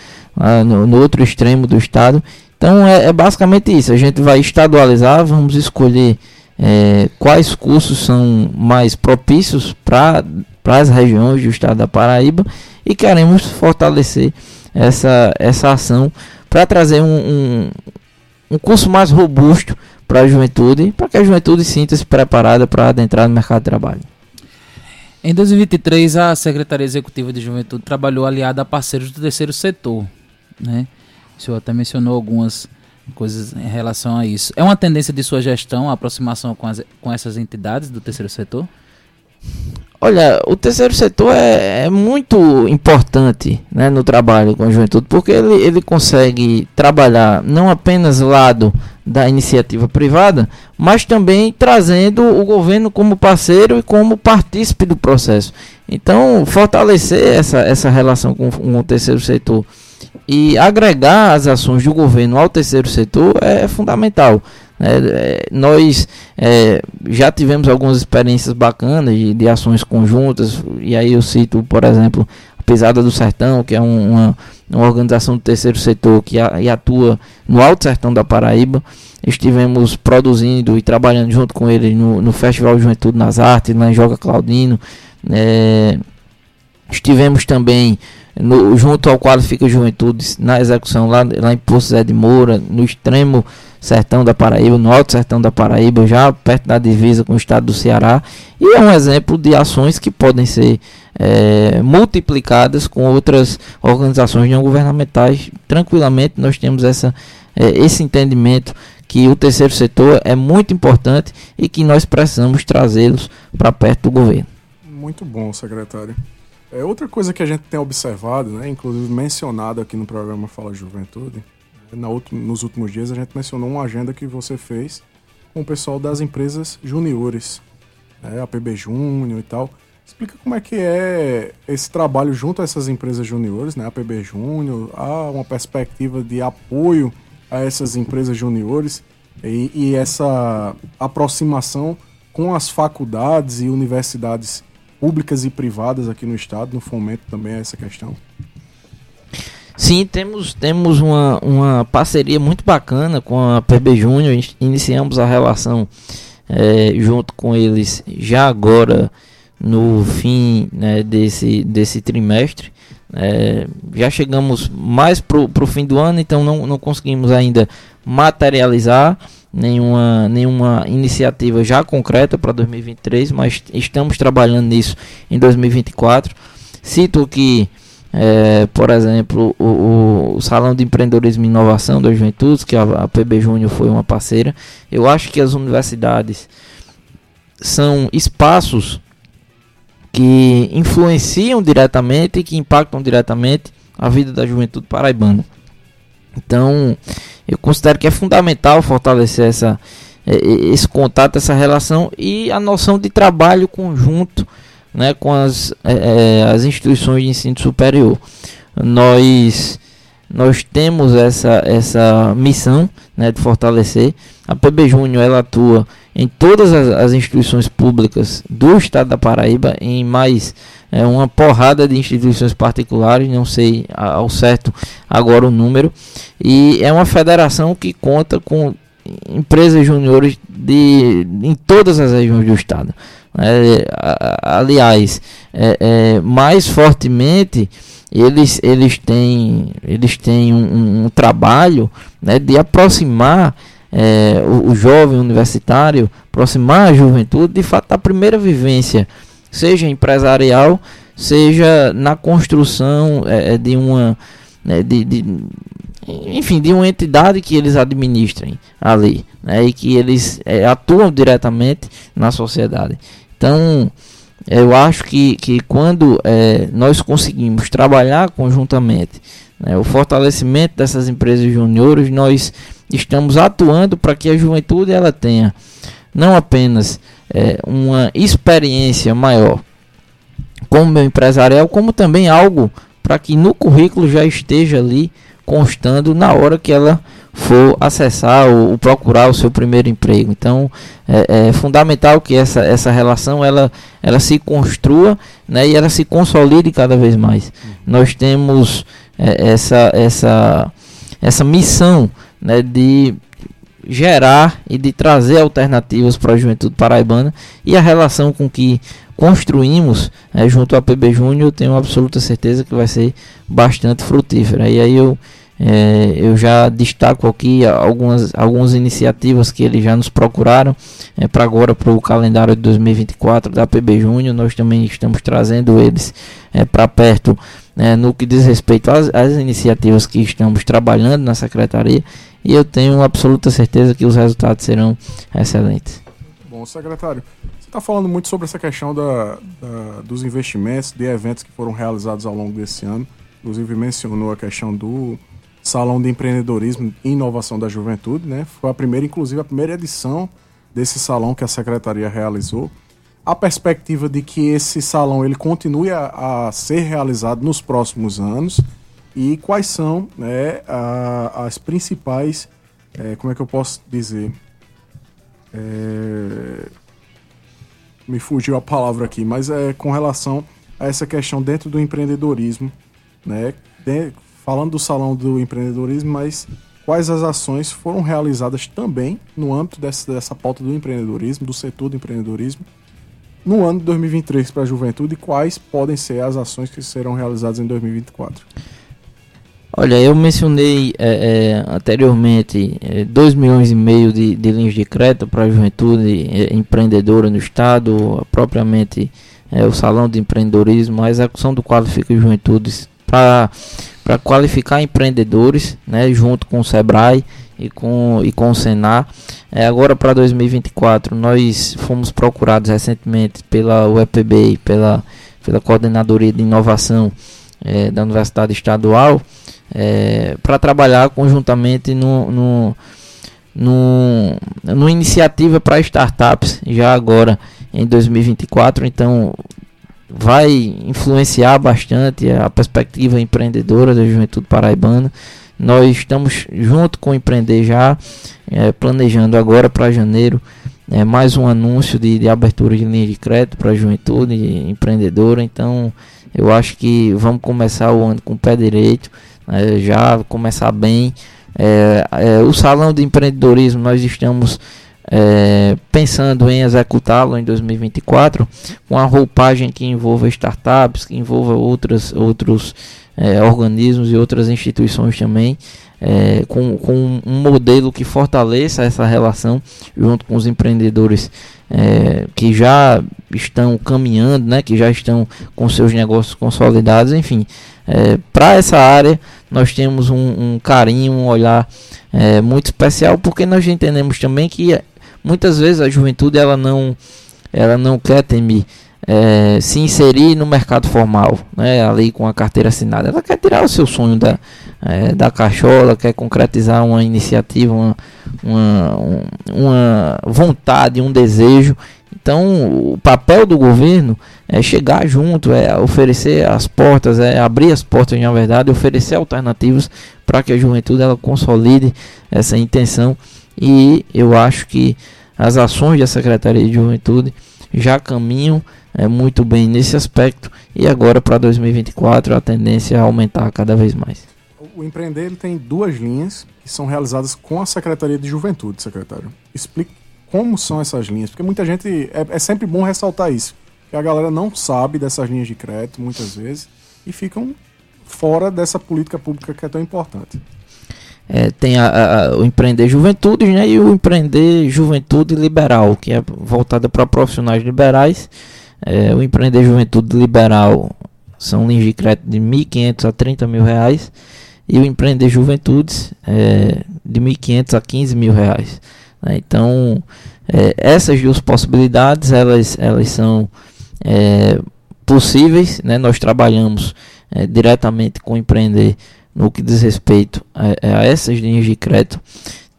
no, no, outro extremo do estado. Então é, é basicamente isso, a gente vai estadualizar, vamos escolher é, quais cursos são mais propícios para as regiões do estado da Paraíba e queremos fortalecer essa, essa ação para trazer um, um, um, curso mais robusto para a juventude, para que a juventude sinta-se preparada para adentrar no mercado de trabalho. Em 2023, a Secretaria Executiva de Juventude trabalhou aliada a parceiros do terceiro setor. Né? O senhor até mencionou algumas coisas em relação a isso. É uma tendência de sua gestão a aproximação com, as, com essas entidades do terceiro setor? Olha, o terceiro setor é, é, muito importante né, no trabalho com a juventude, porque ele, ele consegue trabalhar não apenas lado da iniciativa privada, mas também trazendo o governo como parceiro e como partícipe do processo. Então, fortalecer essa, essa relação com, com o terceiro setor e agregar as ações do governo ao terceiro setor é fundamental. É, é, nós é, já tivemos algumas experiências bacanas de, de, ações conjuntas, e aí eu cito, por exemplo, a Pesada do Sertão, que é um, uma, uma, organização do terceiro setor que a, atua no Alto Sertão da Paraíba. Estivemos produzindo e trabalhando junto com ele no, no Festival de Juventude nas Artes, em Joga Claudino. É, estivemos também no, junto ao Qualifica Juventude na execução lá, lá em Poço Zé de Moura, no extremo sertão da Paraíba, no alto sertão da Paraíba, já perto da divisa com o estado do Ceará, e é um exemplo de ações que podem ser é, multiplicadas com outras organizações não governamentais. Tranquilamente, nós temos essa, é, esse entendimento que o terceiro setor é muito importante e que nós precisamos trazê-los para perto do governo. Muito bom, secretário. É, outra coisa que a gente tem observado, né, inclusive mencionado aqui no programa Fala Juventude, é, na outro, nos últimos dias a gente mencionou uma agenda que você fez com o pessoal das empresas juniores, né, a PB Júnior e tal. Explica como é que é esse trabalho junto a essas empresas juniores, né, a PB Júnior, há uma perspectiva de apoio a essas empresas juniores e, e essa aproximação com as faculdades e universidades públicas e privadas aqui no estado, no fomento também a essa questão? Sim, temos, temos uma, uma parceria muito bacana com a PB Júnior. Iniciamos a relação é, junto com eles já agora no fim né, desse, desse trimestre. É, já chegamos mais para o fim do ano, então não, não conseguimos ainda materializar nenhuma, nenhuma iniciativa já concreta para 2023, mas estamos trabalhando nisso em 2024. Cito que, é, por exemplo, o, o, Salão de Empreendedorismo e Inovação da Juventude, que a, a PB Júnior foi uma parceira. Eu acho que as universidades são espaços que influenciam diretamente e que impactam diretamente a vida da juventude paraibana. Então, eu considero que é fundamental fortalecer essa, é, esse contato, essa relação e a noção de trabalho conjunto né, com as, é, é, as instituições de ensino superior. Nós, nós temos essa, essa missão né, de fortalecer. A PB Júnior ela atua em todas as, as, instituições públicas do estado da Paraíba, em mais é, uma porrada de instituições particulares, não sei ao certo agora o número, e é uma federação que conta com empresas juniores de, em todas as regiões do estado. É, aliás, é, é, mais fortemente eles, eles têm, eles têm um, um trabalho né, de aproximar é, o, o, jovem universitário, aproximar a juventude de fato da primeira vivência, seja empresarial, seja na construção é, é de uma. Né, de, de, enfim, de uma entidade que eles administrem ali, né, e que eles é, atuam diretamente na sociedade. Então, eu acho que, que quando é, nós conseguimos trabalhar conjuntamente né, o fortalecimento dessas empresas juniores, nós estamos atuando para que a juventude ela tenha não apenas é, uma experiência maior como meu empresarial, como também algo para que no currículo já esteja ali constando na hora que ela for acessar ou, procurar o seu primeiro emprego. Então é, é, fundamental que essa, essa relação ela, ela se construa né, e ela se consolide cada vez mais. Nós temos é, essa, essa, essa missão né, de gerar e de trazer alternativas para a juventude paraibana e a relação com que construímos né, junto ao PB Júnior, tenho absoluta certeza que vai ser bastante frutífera. E aí eu, é, eu já destaco aqui algumas, algumas iniciativas que eles já nos procuraram é, para agora, para o calendário de 2024 da PB Júnior. Nós também estamos trazendo eles é, para perto né, no que diz respeito às, às, iniciativas que estamos trabalhando na secretaria e eu tenho absoluta certeza que os resultados serão excelentes. Bom, secretário, você está falando muito sobre essa questão da, da, dos investimentos, de eventos que foram realizados ao longo desse ano. Inclusive mencionou a questão do Salão de Empreendedorismo e Inovação da Juventude, né? Foi a primeira, inclusive a primeira edição desse salão que a secretaria realizou a perspectiva de que esse salão ele continue a, a ser realizado nos próximos anos e quais são né, a, as principais, é, como é que eu posso dizer? É, me fugiu a palavra aqui, mas é com relação a essa questão dentro do empreendedorismo, né? De, falando do salão do empreendedorismo, mas quais as ações foram realizadas também no âmbito dessa, dessa pauta do empreendedorismo, do setor do empreendedorismo, no ano de 2023 para a juventude e quais podem ser as ações que serão realizadas em 2024? Olha, eu mencionei é, é, anteriormente é, 2 milhões e meio de, de linhas de crédito para a juventude é, empreendedora no estado, propriamente é, o Salão de Empreendedorismo, a execução do Qualifica Juventudes para qualificar empreendedores, né, junto com o Sebrae e com, e com o Senar. É, agora para 2024, nós fomos procurados recentemente pela UEPB pela, pela Coordenadoria de Inovação é, da Universidade Estadual é, para trabalhar conjuntamente no, no, no, no iniciativa para startups já agora em 2024. Então vai influenciar bastante a perspectiva empreendedora da juventude paraibana. Nós estamos junto com o Empreender já, é, planejando agora para janeiro é, mais um anúncio de, de abertura de linha de crédito para a juventude empreendedora. Então, eu acho que vamos começar o ano com o pé direito, né, já começar bem. É, é, o salão de empreendedorismo nós estamos é, pensando em executá-lo em 2024 com a roupagem que envolva startups, que envolva outras, outros é, organismos e outras instituições também, é, com, com um modelo que fortaleça essa relação junto com os empreendedores é, que já estão caminhando, né, que já estão com seus negócios consolidados, enfim. É, Para essa área, nós temos um, um carinho, um olhar é, muito especial, porque nós entendemos também que muitas vezes a juventude ela não, ela não quer temer é, se inserir no mercado formal, né, ali com a carteira assinada. Ela quer tirar o seu sonho da, é, da cachola, quer concretizar uma iniciativa, uma, uma, uma vontade, um desejo. Então, o papel do governo é chegar junto, é oferecer as portas, é abrir as portas, na verdade, oferecer alternativas para que a juventude ela consolide essa intenção. E eu acho que as ações da Secretaria de Juventude já caminham é, muito bem nesse aspecto e agora para 2024 a tendência é aumentar cada vez mais. O Empreender ele tem duas linhas que são realizadas com a Secretaria de Juventude, secretário. Explique como são essas linhas, porque muita gente. É, é sempre bom ressaltar isso. Que a galera não sabe dessas linhas de crédito, muitas vezes, e ficam fora dessa política pública que é tão importante. É, tem a, a, o Empreender Juventude né, e o Empreender Juventude Liberal, que é voltado para profissionais liberais. É, o Empreender Juventude Liberal são linhas de crédito de 1.500 a 30 mil reais e o Empreender Juventudes é, de 1.500 a 15 mil reais. Né? Então, é, essas duas possibilidades elas, elas são é, possíveis. Né? Nós trabalhamos é, diretamente com o Empreender no que diz respeito a, a essas linhas de crédito.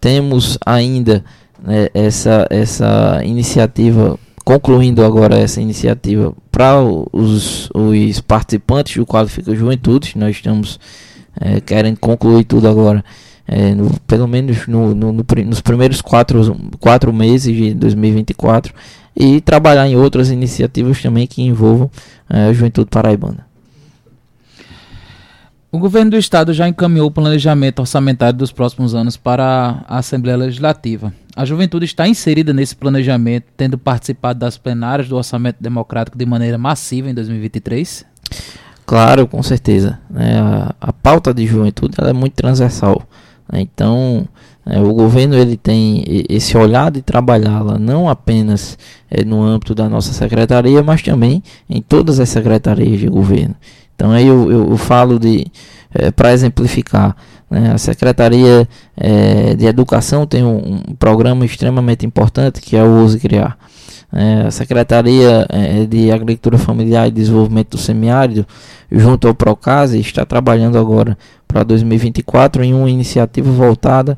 Temos ainda né, essa, essa iniciativa concluindo agora essa iniciativa para os, os participantes do Qualifica Juventude, nós estamos é, querendo concluir tudo agora, é, no, pelo menos no, no, no, nos primeiros quatro, quatro meses de 2024, e trabalhar em outras iniciativas também que envolvam é, a juventude paraibana. O governo do estado já encaminhou o planejamento orçamentário dos próximos anos para a Assembleia Legislativa. A juventude está inserida nesse planejamento, tendo participado das plenárias do orçamento democrático de maneira massiva em 2023? Claro, com certeza. É, a, a, pauta de juventude é muito transversal. Né? Então, é, o governo ele tem esse olhar de trabalhá-la não apenas é, no âmbito da nossa secretaria, mas também em todas as secretarias de governo. Então aí eu, eu, eu falo de é, para exemplificar. Né, a Secretaria é, de Educação tem um, um, programa extremamente importante que é o Use Criar. É, a Secretaria é, de Agricultura Familiar e Desenvolvimento do Semiárido, junto ao Procase, está trabalhando agora para 2024 em uma iniciativa voltada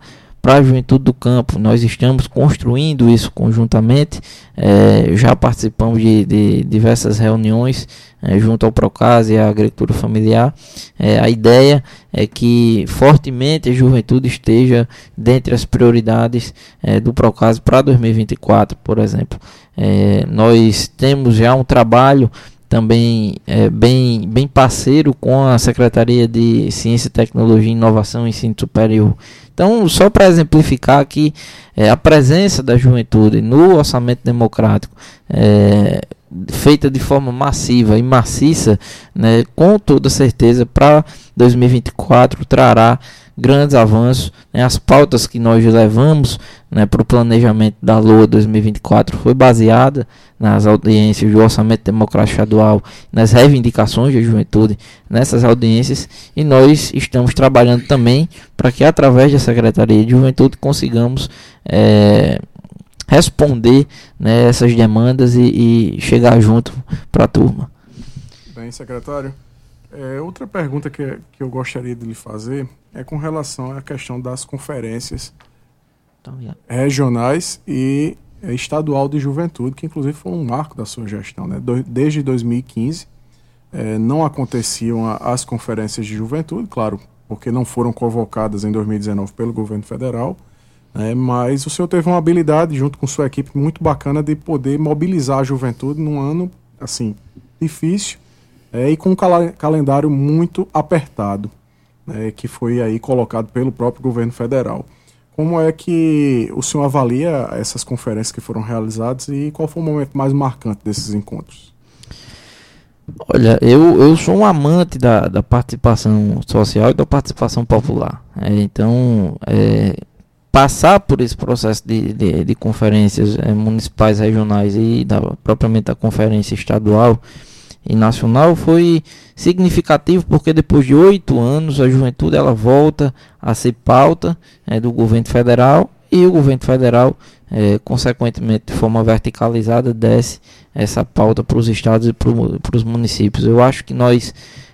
para a juventude do campo. Nós estamos construindo isso conjuntamente, é, já participamos de, de diversas reuniões é, junto ao Procase e à agricultura familiar. É, a ideia é que fortemente a juventude esteja dentre as prioridades é, do Procase para 2024, por exemplo. É, nós temos já um trabalho também é, bem, bem parceiro com a Secretaria de Ciência, Tecnologia, Inovação e Ensino Superior. Então, só para exemplificar aqui, é, a presença da juventude no orçamento democrático é, feita de forma massiva e maciça, né, com toda certeza, para 2024 trará grandes avanços. Né? As pautas que nós levamos né, para o planejamento da LOA 2024 foi baseada nas audiências do Orçamento Democrático Estadual, nas reivindicações da juventude nessas audiências e nós estamos trabalhando também para que através da Secretaria de Juventude consigamos é, responder né, essas demandas e, e chegar junto para a turma. Bem, secretário. É, outra pergunta que, que eu gostaria de lhe fazer é com relação à questão das conferências então, regionais e é, estadual de juventude, que inclusive foi um marco da sua gestão. Né? Desde 2015 é, não aconteciam as conferências de juventude, claro, porque não foram convocadas em 2019 pelo governo federal, né? mas o senhor teve uma habilidade, junto com sua equipe, muito bacana de poder mobilizar a juventude num ano assim difícil é, e com um cal calendário muito apertado, né, que foi aí colocado pelo próprio governo federal. Como é que o senhor avalia essas conferências que foram realizadas e qual foi o momento mais marcante desses encontros? Olha, eu, eu sou um amante da, da participação social e da participação popular. É, então, é, passar por esse processo de, de, de conferências é, municipais, regionais e da, propriamente da conferência estadual, e nacional foi significativo porque depois de oito anos a juventude ela volta a ser pauta é, do governo federal e o governo federal é, consequentemente de forma verticalizada desce essa pauta para os estados e para os municípios. Eu acho que nós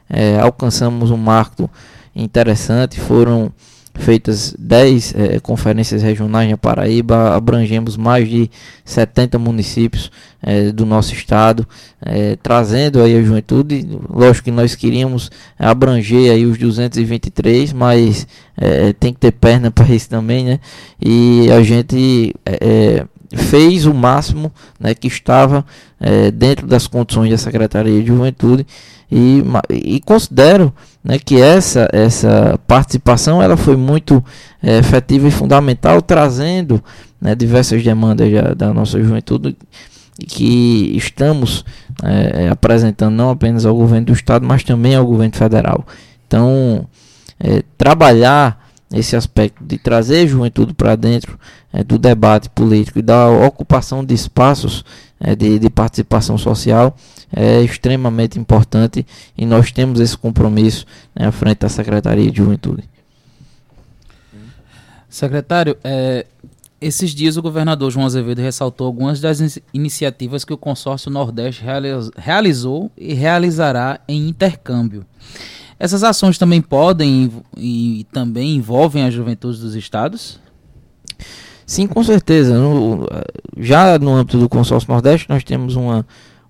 é, alcançamos um marco interessante foram feitas 10 é, conferências regionais na Paraíba, abrangemos mais de 70 municípios é, do nosso estado, é, trazendo aí a juventude. Lógico que nós queríamos abranger aí os 223, mas tem que ter perna para isso também, né? E a gente fez o máximo né, que estava dentro das condições da Secretaria de Juventude e, e considero né, que essa, essa participação ela foi muito é, efetiva e fundamental, trazendo né, diversas demandas da, da nossa juventude que estamos é, apresentando não apenas ao governo do estado, mas também ao governo federal. Então, é, trabalhar esse aspecto de trazer juventude para dentro é, do debate político e da ocupação de espaços é, de, de, participação social é extremamente importante e nós temos esse compromisso né, à frente da Secretaria de Juventude. Secretário, é, esses dias o governador João Azevedo ressaltou algumas das iniciativas que o consórcio Nordeste realizou e realizará em intercâmbio. Essas ações também podem e também envolvem a juventude dos estados? Sim, com certeza. No, já no âmbito do Consórcio Nordeste, nós temos uma,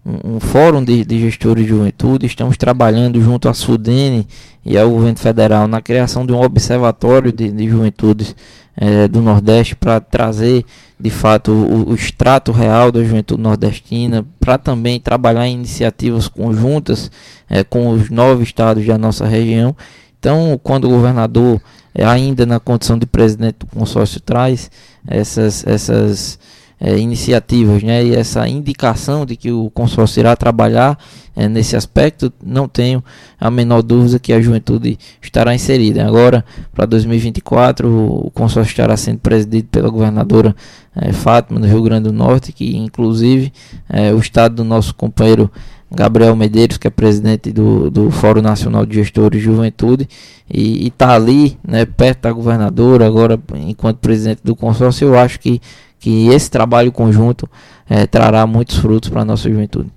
um, um fórum de, de, gestores de juventude. Estamos trabalhando junto à SUDENE e ao governo federal na criação de um observatório de, de juventudes é, do Nordeste para trazer de fato o, o, extrato real da juventude nordestina, para também trabalhar em iniciativas conjuntas é, com os nove estados da nossa região. Então, quando o governador, é, ainda na condição de presidente do consórcio, traz essas, essas é, iniciativas né, e essa indicação de que o consórcio irá trabalhar é, nesse aspecto, não tenho a menor dúvida que a juventude estará inserida. Agora, para 2024, o, consórcio estará sendo presidido pela governadora é, Fátima, do Rio Grande do Norte, que inclusive é, o estado do nosso companheiro Gabriel Medeiros, que é presidente do, do Fórum Nacional de Gestores de Juventude, e está ali, né, perto da governadora, agora enquanto presidente do consórcio, eu acho que, que esse trabalho conjunto é, trará muitos frutos para a nossa juventude.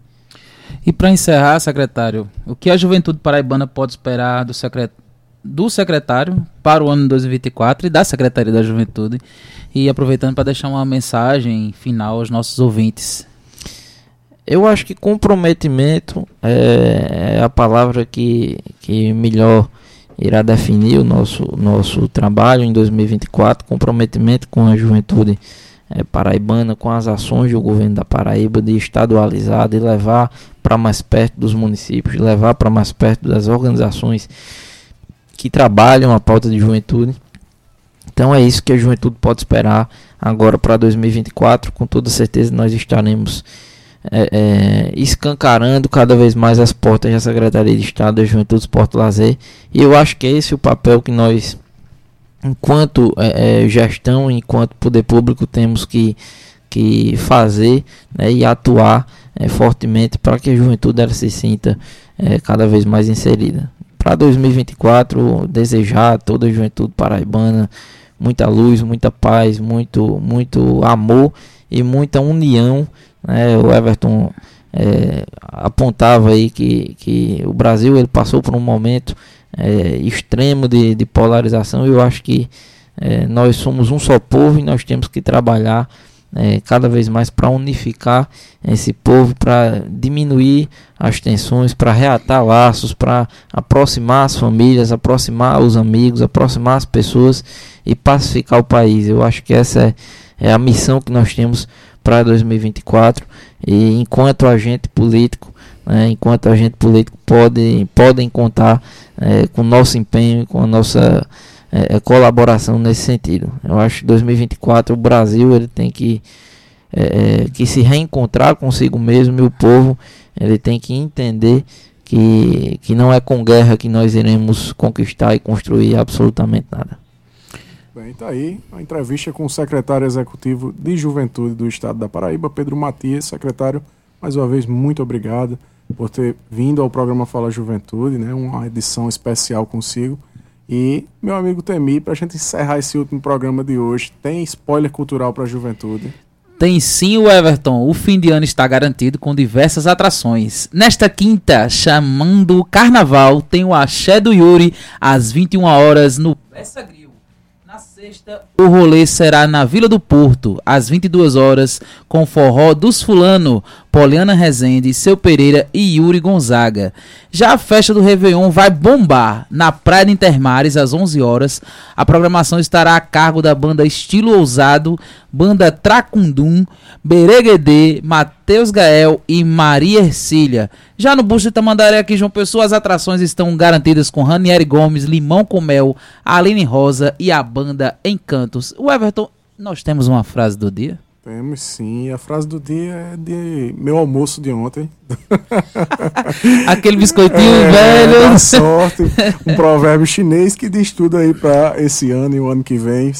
E para encerrar, secretário, o que a juventude paraibana pode esperar do, secret... do secretário para o ano 2024 e da Secretaria da Juventude? E aproveitando para deixar uma mensagem final aos nossos ouvintes. Eu acho que comprometimento é, é a palavra que, que melhor irá definir o nosso, nosso trabalho em 2024. Comprometimento com a juventude é, paraibana, com as ações do governo da Paraíba de estadualizar, de levar para mais perto dos municípios, de levar para mais perto das organizações que trabalham a pauta de juventude. Então é isso que a juventude pode esperar agora para 2024. Com toda certeza nós estaremos é, é, escancarando cada vez mais as portas da Secretaria de Estado da Juventude, Esporte e Lazer. E eu acho que é esse o papel que nós enquanto é, é, gestão, enquanto poder público, temos que, que fazer né, e atuar é, fortemente para que a juventude ela se sinta é, cada vez mais inserida. Para 2024, desejar a toda a juventude paraibana muita luz, muita paz, muito, muito amor e muita união. Né? O Everton é, apontava aí que, que o Brasil ele passou por um momento é, extremo de, de polarização eu acho que é, nós somos um só povo e nós temos que trabalhar é, cada vez mais para unificar esse povo, para diminuir as tensões, para reatar laços, para aproximar as famílias, aproximar os amigos, aproximar as pessoas e pacificar o país. Eu acho que essa é, é a missão que nós temos para 2024 e enquanto agente político, né, enquanto agente político pode, podem contar é, com nosso empenho, com a nossa é, é colaboração nesse sentido. Eu acho que 2024 o Brasil ele tem que, é, é, que se reencontrar consigo mesmo e o povo ele tem que entender que, que não é com guerra que nós iremos conquistar e construir absolutamente nada. Bem, tá aí a entrevista com o secretário executivo de Juventude do Estado da Paraíba, Pedro Matias. Secretário, mais uma vez, muito obrigado por ter vindo ao programa Fala Juventude, né? Uma edição especial consigo. E, meu amigo Temi, para a gente encerrar esse último programa de hoje, tem spoiler cultural para a juventude? Tem sim, o Everton. O fim de ano está garantido com diversas atrações. Nesta quinta, chamando o Carnaval, tem o Axé do Yuri às 21 horas no Peça Grito sexta, o rolê será na Vila do Porto, às 22 horas, com forró dos Fulano, Poliana Rezende, Seu Pereira e Yuri Gonzaga. Já a festa do Réveillon vai bombar na Praia de Intermares, às 11 horas. A programação estará a cargo da banda Estilo Ousado, banda Tracundum, Bereguedê, Matheus Gael e Maria Ercília. Já no Busto de Tamandaré, aqui João Pessoa, as atrações estão garantidas com Ranieri Gomes, Limão com Mel, Aline Rosa e a banda Encantos. O Everton, nós temos uma frase do dia? Temos sim. A frase do dia é de meu almoço de ontem. Aquele biscoitinho é, velho. sorte. Um provérbio chinês que diz tudo aí para esse ano e o ano que vem.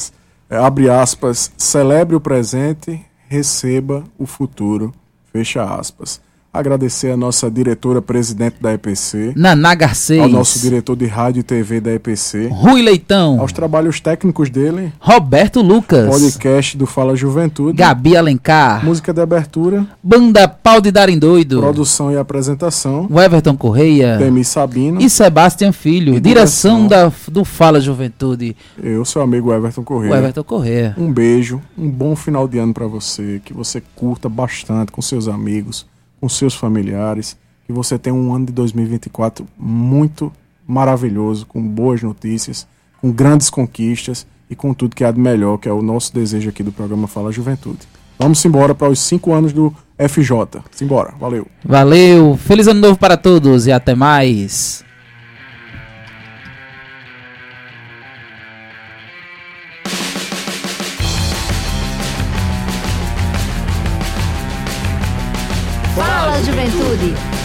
É, abre aspas. Celebre o presente, receba o futuro. Fecha aspas agradecer a nossa diretora presidente da EPC, Naná Garcês, ao nosso diretor de rádio e TV da EPC, Rui Leitão, aos trabalhos técnicos dele, Roberto Lucas, podcast do Fala Juventude, Gabi Alencar, música de abertura, Banda Pau de Darem Doido, produção e apresentação, o Everton Correia, Demi Sabino. E Sebastião Filho, e direção, da, do Fala Juventude. Eu, seu amigo Everton Correia. O Everton Correia. Um beijo, um bom final de ano para você, que você curta bastante com seus amigos com seus familiares, que você tenha um ano de 2024 muito maravilhoso, com boas notícias, com grandes conquistas e com tudo que há de melhor, que é o nosso desejo aqui do programa Fala Juventude. Vamos embora para os cinco anos do FJ. Simbora, valeu. Valeu, feliz ano novo para todos e até mais. Juventude.